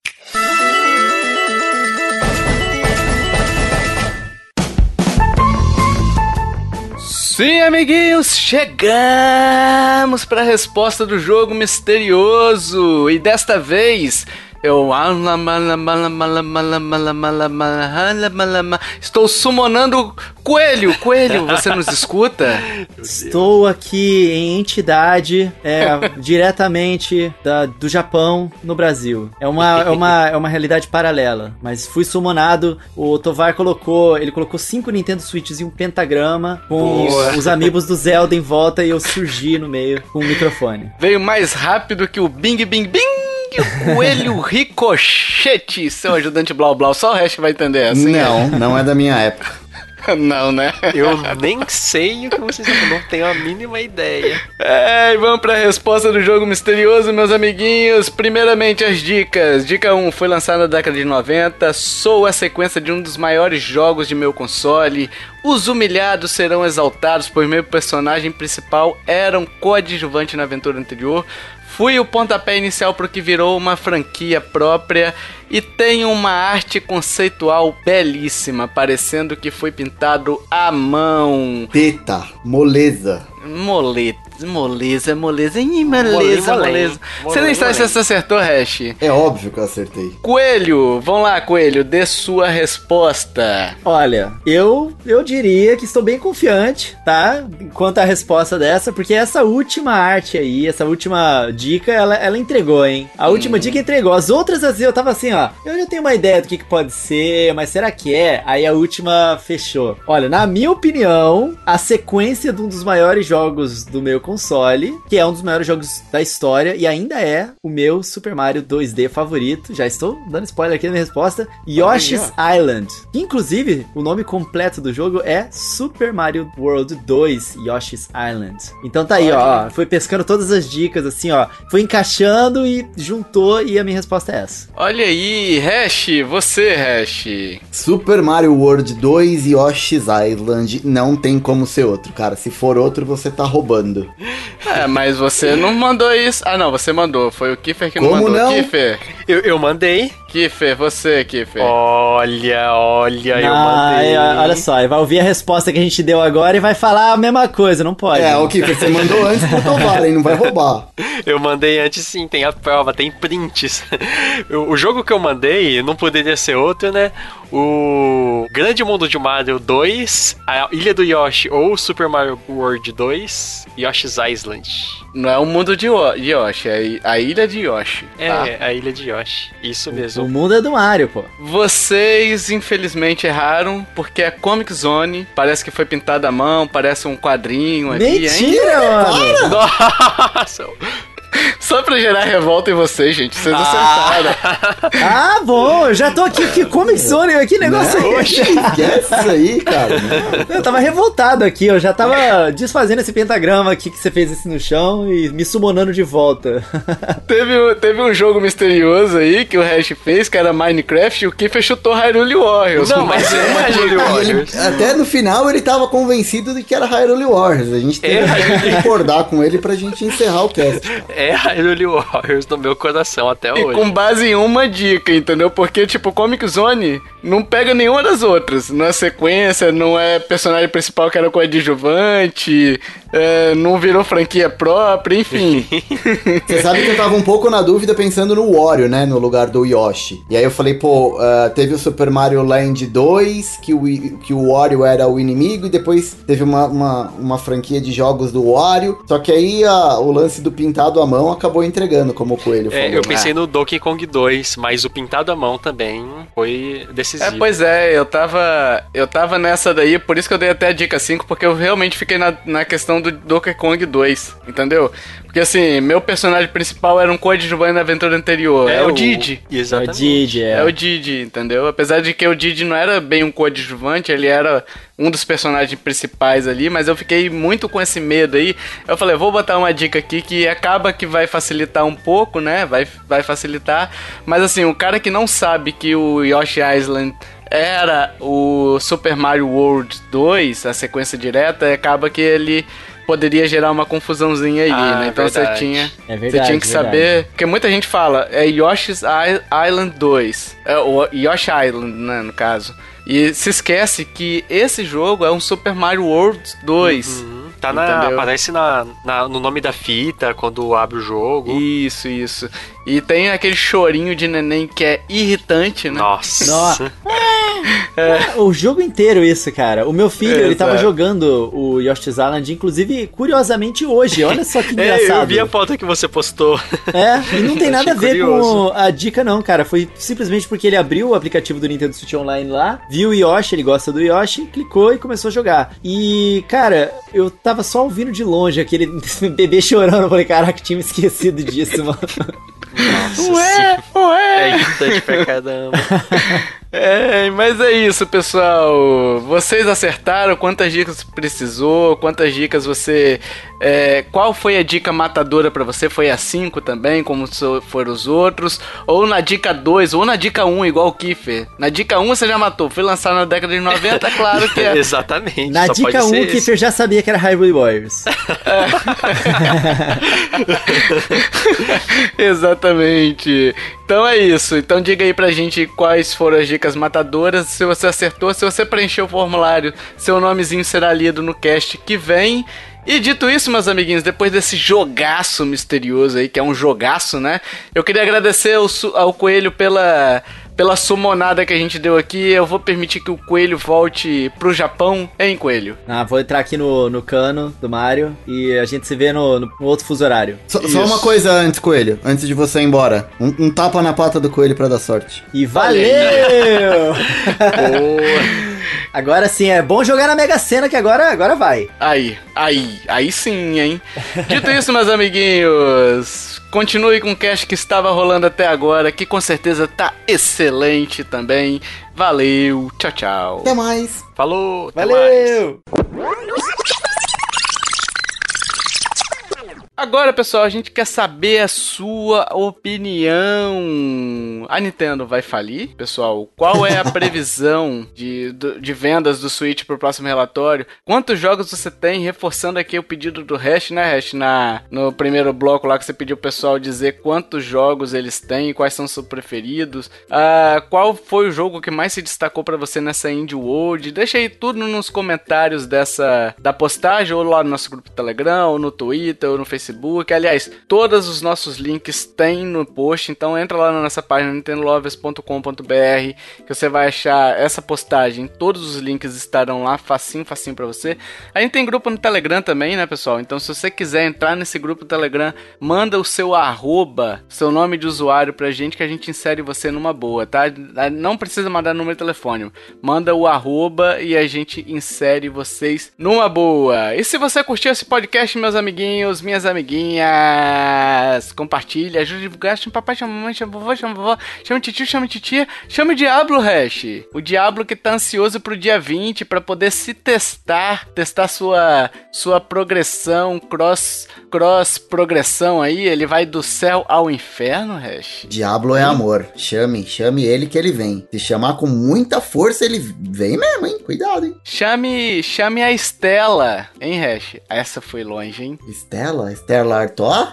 Sim, amiguinhos, chegamos para a resposta do jogo misterioso. E desta vez Eu. Estou summonando coelho. Coelho, você nos escuta? (laughs)
Estou aqui em entidade é, (laughs) diretamente da, do Japão no Brasil. É uma, é, uma, é uma realidade paralela. Mas fui summonado. O Tovar colocou. Ele colocou cinco Nintendo Switches e um pentagrama com os, os amigos do Zelda em volta e eu surgi no meio com o microfone.
Veio mais rápido que o Bing Bing Bing! O coelho ricochete, seu ajudante Blau Blau. Só o resto vai entender essa. Assim,
não, não é da minha época. (laughs)
Não, né?
Eu nem sei o que vocês estão não tenho a mínima ideia.
É, e vamos pra resposta do jogo misterioso, meus amiguinhos. Primeiramente, as dicas. Dica 1 foi lançada na década de 90. Sou a sequência de um dos maiores jogos de meu console. Os humilhados serão exaltados, pois meu personagem principal era um coadjuvante na aventura anterior. Fui o pontapé inicial para o que virou uma franquia própria e tem uma arte conceitual belíssima, parecendo que foi pintado à mão.
Teta, moleza.
Moleta. Moleza, moleza, Ih, moleza, moleza. Você nem sabe se você acertou, Hash.
É óbvio que eu acertei.
Coelho, vamos lá, Coelho, dê sua resposta.
Olha, eu eu diria que estou bem confiante, tá? Quanto à resposta dessa, porque essa última arte aí, essa última dica, ela, ela entregou, hein? A hum. última dica entregou. As outras, às vezes, eu tava assim, ó, eu já tenho uma ideia do que, que pode ser, mas será que é? Aí a última fechou. Olha, na minha opinião, a sequência de um dos maiores jogos do meu console, que é um dos maiores jogos da história e ainda é o meu Super Mario 2D favorito. Já estou dando spoiler aqui na minha resposta. Yoshi's Island. Inclusive, o nome completo do jogo é Super Mario World 2 Yoshi's Island. Então tá aí, ó, ó. Foi pescando todas as dicas, assim, ó. Foi encaixando e juntou e a minha resposta é essa.
Olha aí, Hash, você, Hash.
Super Mario World 2 Yoshi's Island não tem como ser outro, cara. Se for outro, você tá roubando.
É, mas você não mandou isso. Ah, não, você mandou. Foi o Kiffer que não
Como
mandou.
Não?
Kiffer.
Eu, eu mandei.
Kiffer, você, Kiffer.
Olha, olha, eu mandei.
olha só, ele vai ouvir a resposta que a gente deu agora e vai falar a mesma coisa, não pode.
É, o Kiffer, você mandou antes pro Tovar, hein? Não vai roubar. (laughs)
Eu mandei antes sim, tem a prova, tem prints. (laughs) o jogo que eu mandei não poderia ser outro, né? O Grande Mundo de Mario 2, a Ilha do Yoshi ou Super Mario World 2, Yoshi's Island.
Não é o mundo de Yoshi, é a ilha de Yoshi.
Tá? É, a ilha de Yoshi. Isso mesmo.
O mundo é do Mario, pô.
Vocês, infelizmente, erraram, porque é Comic Zone. Parece que foi pintado à mão, parece um quadrinho
ali, Mentira, hein? mano! (laughs)
Nossa! Só pra gerar revolta em vocês, gente. Vocês ah. acertaram.
Ah, bom. Eu já tô aqui. Que Comic Zone. Que negócio
Não,
aí?
Esquece isso aí, cara. (laughs)
Eu tava revoltado aqui. Eu já tava desfazendo esse pentagrama aqui que você fez esse no chão e me summonando de volta. (laughs)
teve, teve um jogo misterioso aí que o Hash fez, que era Minecraft, e o Kiffer chutou Hyrule Warriors.
Não, mas é Hyrule Warriors.
Ele, até no final ele tava convencido de que era Hyrule Warriors. A gente teve é. que concordar com ele pra gente encerrar o cast.
Cara (laughs) é (laughs) Hyrule Warriors no meu coração até
e
hoje.
com base em uma dica, entendeu? Porque, tipo, Comic Zone não pega nenhuma das outras. Não é sequência, não é personagem principal que era coadjuvante, é, não virou franquia própria, enfim. (laughs)
Você sabe que eu tava um pouco na dúvida pensando no Wario, né? No lugar do Yoshi. E aí eu falei, pô, uh, teve o Super Mario Land 2, que o, que o Wario era o inimigo, e depois teve uma, uma, uma franquia de jogos do Wario. Só que aí a, o lance do pintado à mão acabou entregando, como o Coelho
é,
falou.
Eu pensei no Donkey Kong 2, mas o pintado à mão também foi decisivo.
É, pois é, eu tava, eu tava nessa daí, por isso que eu dei até a dica 5, porque eu realmente fiquei na, na questão do Donkey Kong 2, entendeu? Porque assim, meu personagem principal era um coadjuvante na aventura anterior. É, é o, o Didi.
Exatamente. É o Didi, é.
é o Didi, entendeu? Apesar de que o Didi não era bem um coadjuvante, ele era um dos personagens principais ali, mas eu fiquei muito com esse medo aí. Eu falei, vou botar uma dica aqui que acaba que vai facilitar um pouco, né? Vai, vai facilitar. Mas assim, o cara que não sabe que o Yoshi Island era o Super Mario World 2, a sequência direta, acaba que ele poderia gerar uma confusãozinha aí, ah, né? Então você tinha,
é verdade,
você tinha que saber, porque muita gente fala, é Yoshi's Island 2, é o Yoshi Island, né, no caso. E se esquece que esse jogo é um Super Mario World 2. Uhum.
Tá na,
Entendeu?
aparece na, na- no nome da fita quando abre o jogo.
Isso, isso. E tem aquele chorinho de neném que é irritante, né?
Nossa.
Nossa. (laughs) O jogo inteiro isso, cara. O meu filho, ele tava
Exato.
jogando o Yoshi's Island, inclusive, curiosamente hoje. Olha só que (laughs)
É,
engraçado.
eu vi a foto que você postou.
É, e não tem (laughs) nada a ver
curioso.
com a dica, não, cara. Foi simplesmente porque ele abriu o aplicativo do Nintendo Switch Online lá, viu o Yoshi, ele gosta do Yoshi, clicou e começou a jogar. E, cara, eu tava só ouvindo de longe aquele (laughs) bebê chorando. Eu falei, caraca, tinha me esquecido disso, mano.
Nossa,
Ué,
sim.
ué.
É irritante pra caramba. (laughs)
É, mas é isso, pessoal. Vocês acertaram quantas dicas precisou, quantas dicas você. é, qual foi a dica matadora pra você? Foi a 5 também, como foram os outros? Ou na dica 2, ou na dica 1, igual o Kiffer? Na dica 1 você já matou, foi lançado na década de 90, (laughs) claro que é.
Exatamente.
Na
só
dica
pode
1,
ser
o. Kiffer já sabia que era Hyrule Warriors.
Exatamente. Então é isso. Então diga aí pra gente quais foram as dicas matadoras. Se você acertou, se você preencheu o formulário, seu nomezinho será lido no cast que vem. E dito isso, meus amiguinhos, depois desse jogaço misterioso aí, que é um jogaço, né? Eu queria agradecer ao, ao Coelho pela, pela sumonada que a gente deu aqui. Eu vou permitir que o Coelho volte pro Japão, hein, Coelho?
Ah, vou entrar aqui no, no cano do Mario e a gente se vê no, no outro fuso horário.
Só,
Isso.
só uma coisa antes, Coelho. Antes de você ir embora. Um, um tapa na pata do Coelho pra dar sorte.
E valeu! (laughs) agora sim, é bom jogar na Mega Sena que agora, agora vai.
Aí, aí, aí sim, hein? Dito isso, meus amiguinhos, continue com o cast que estava rolando até agora, que com certeza tá excelente também. Valeu, tchau, tchau.
Até mais.
Falou, até mais.
Agora, pessoal, a gente quer saber a sua opinião. A Nintendo vai falir? Pessoal, qual é a (laughs) previsão de, de vendas do Switch pro próximo relatório? Quantos jogos você tem? Reforçando aqui o pedido do Hash, né, Hash? Na, no primeiro bloco lá que você pediu o pessoal dizer quantos jogos eles têm, quais são seus preferidos. Ah, qual foi o jogo que mais se destacou pra você nessa Indie World? Deixa aí tudo nos comentários dessa da postagem, ou lá no nosso grupo Telegram, ou no Twitter, ou no Facebook. Aliás, todos os nossos links tem no post, então entra lá na nossa página nintendolovers.com.br que você vai achar essa postagem. Todos os links estarão lá, facinho, facinho pra você. A gente tem grupo no Telegram também, né, pessoal? Então, se você quiser entrar nesse grupo do Telegram, manda o seu arroba, seu nome de usuário pra gente que a gente insere você numa boa, tá? Não precisa mandar número de telefone. Manda o arroba e a gente insere vocês numa boa. E se você curtiu esse podcast, meus amiguinhos, minhas amiguinhas, compartilha, ajuda a divulgar, chama papai, chama mamãe, chama vovó, chama vovó, chama titio, chama titia, chama o Diablo, Hash. O Diablo que tá ansioso pro dia 20 pra poder se testar, testar sua sua progressão, cross cross progressão aí, ele vai do céu ao inferno, Hash.
Diablo é amor. Chame, chame ele que ele vem. Se chamar com muita força, ele vem mesmo, hein? Cuidado, hein?
Chame, chame a Estela, hein, Hash? Essa foi longe, hein?
Estela? Estela Artois?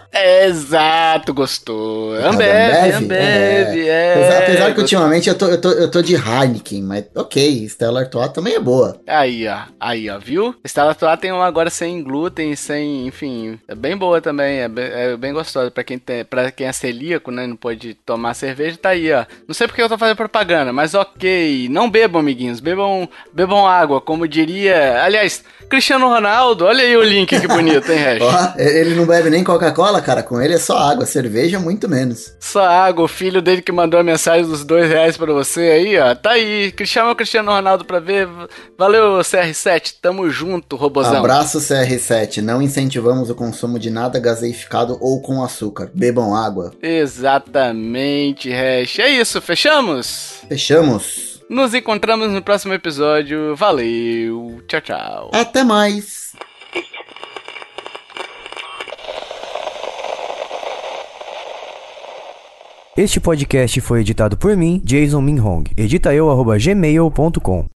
Exato, gostou.
Ah,
Ambev,
Ambev?
Ambev, é.
Apesar, apesar que
gostou.
ultimamente eu tô, eu, tô, eu tô de Heineken, mas ok, Stella Artois também é boa.
Aí, ó. Aí, ó, viu? Estela Atual tem uma agora sem glúten, sem, enfim, é bem boa também, é bem, é bem gostosa para quem tem, para quem é celíaco, né, não pode tomar cerveja, tá aí, ó. Não sei porque eu tô fazendo propaganda, mas OK. Não bebam, amiguinhos, bebam, bebam água, como diria, aliás, Cristiano Ronaldo, olha aí o link que bonito, hein, Hash? (laughs)
Ele não bebe nem Coca-Cola, cara, com ele é só água, cerveja muito menos.
Só água, o filho dele que mandou a mensagem dos dois reais pra você aí, ó. Tá aí, chama o Cristiano Ronaldo pra ver. Valeu, CR7, tamo junto, robozão.
Abraço CR7, não incentivamos o consumo de nada gaseificado ou com açúcar. Bebam água.
Exatamente, Hash. É isso, fechamos?
Fechamos.
Nos encontramos no próximo episódio. Valeu, tchau, tchau.
Até mais.
Este podcast foi editado por mim, Jason Minhong. Edita eu.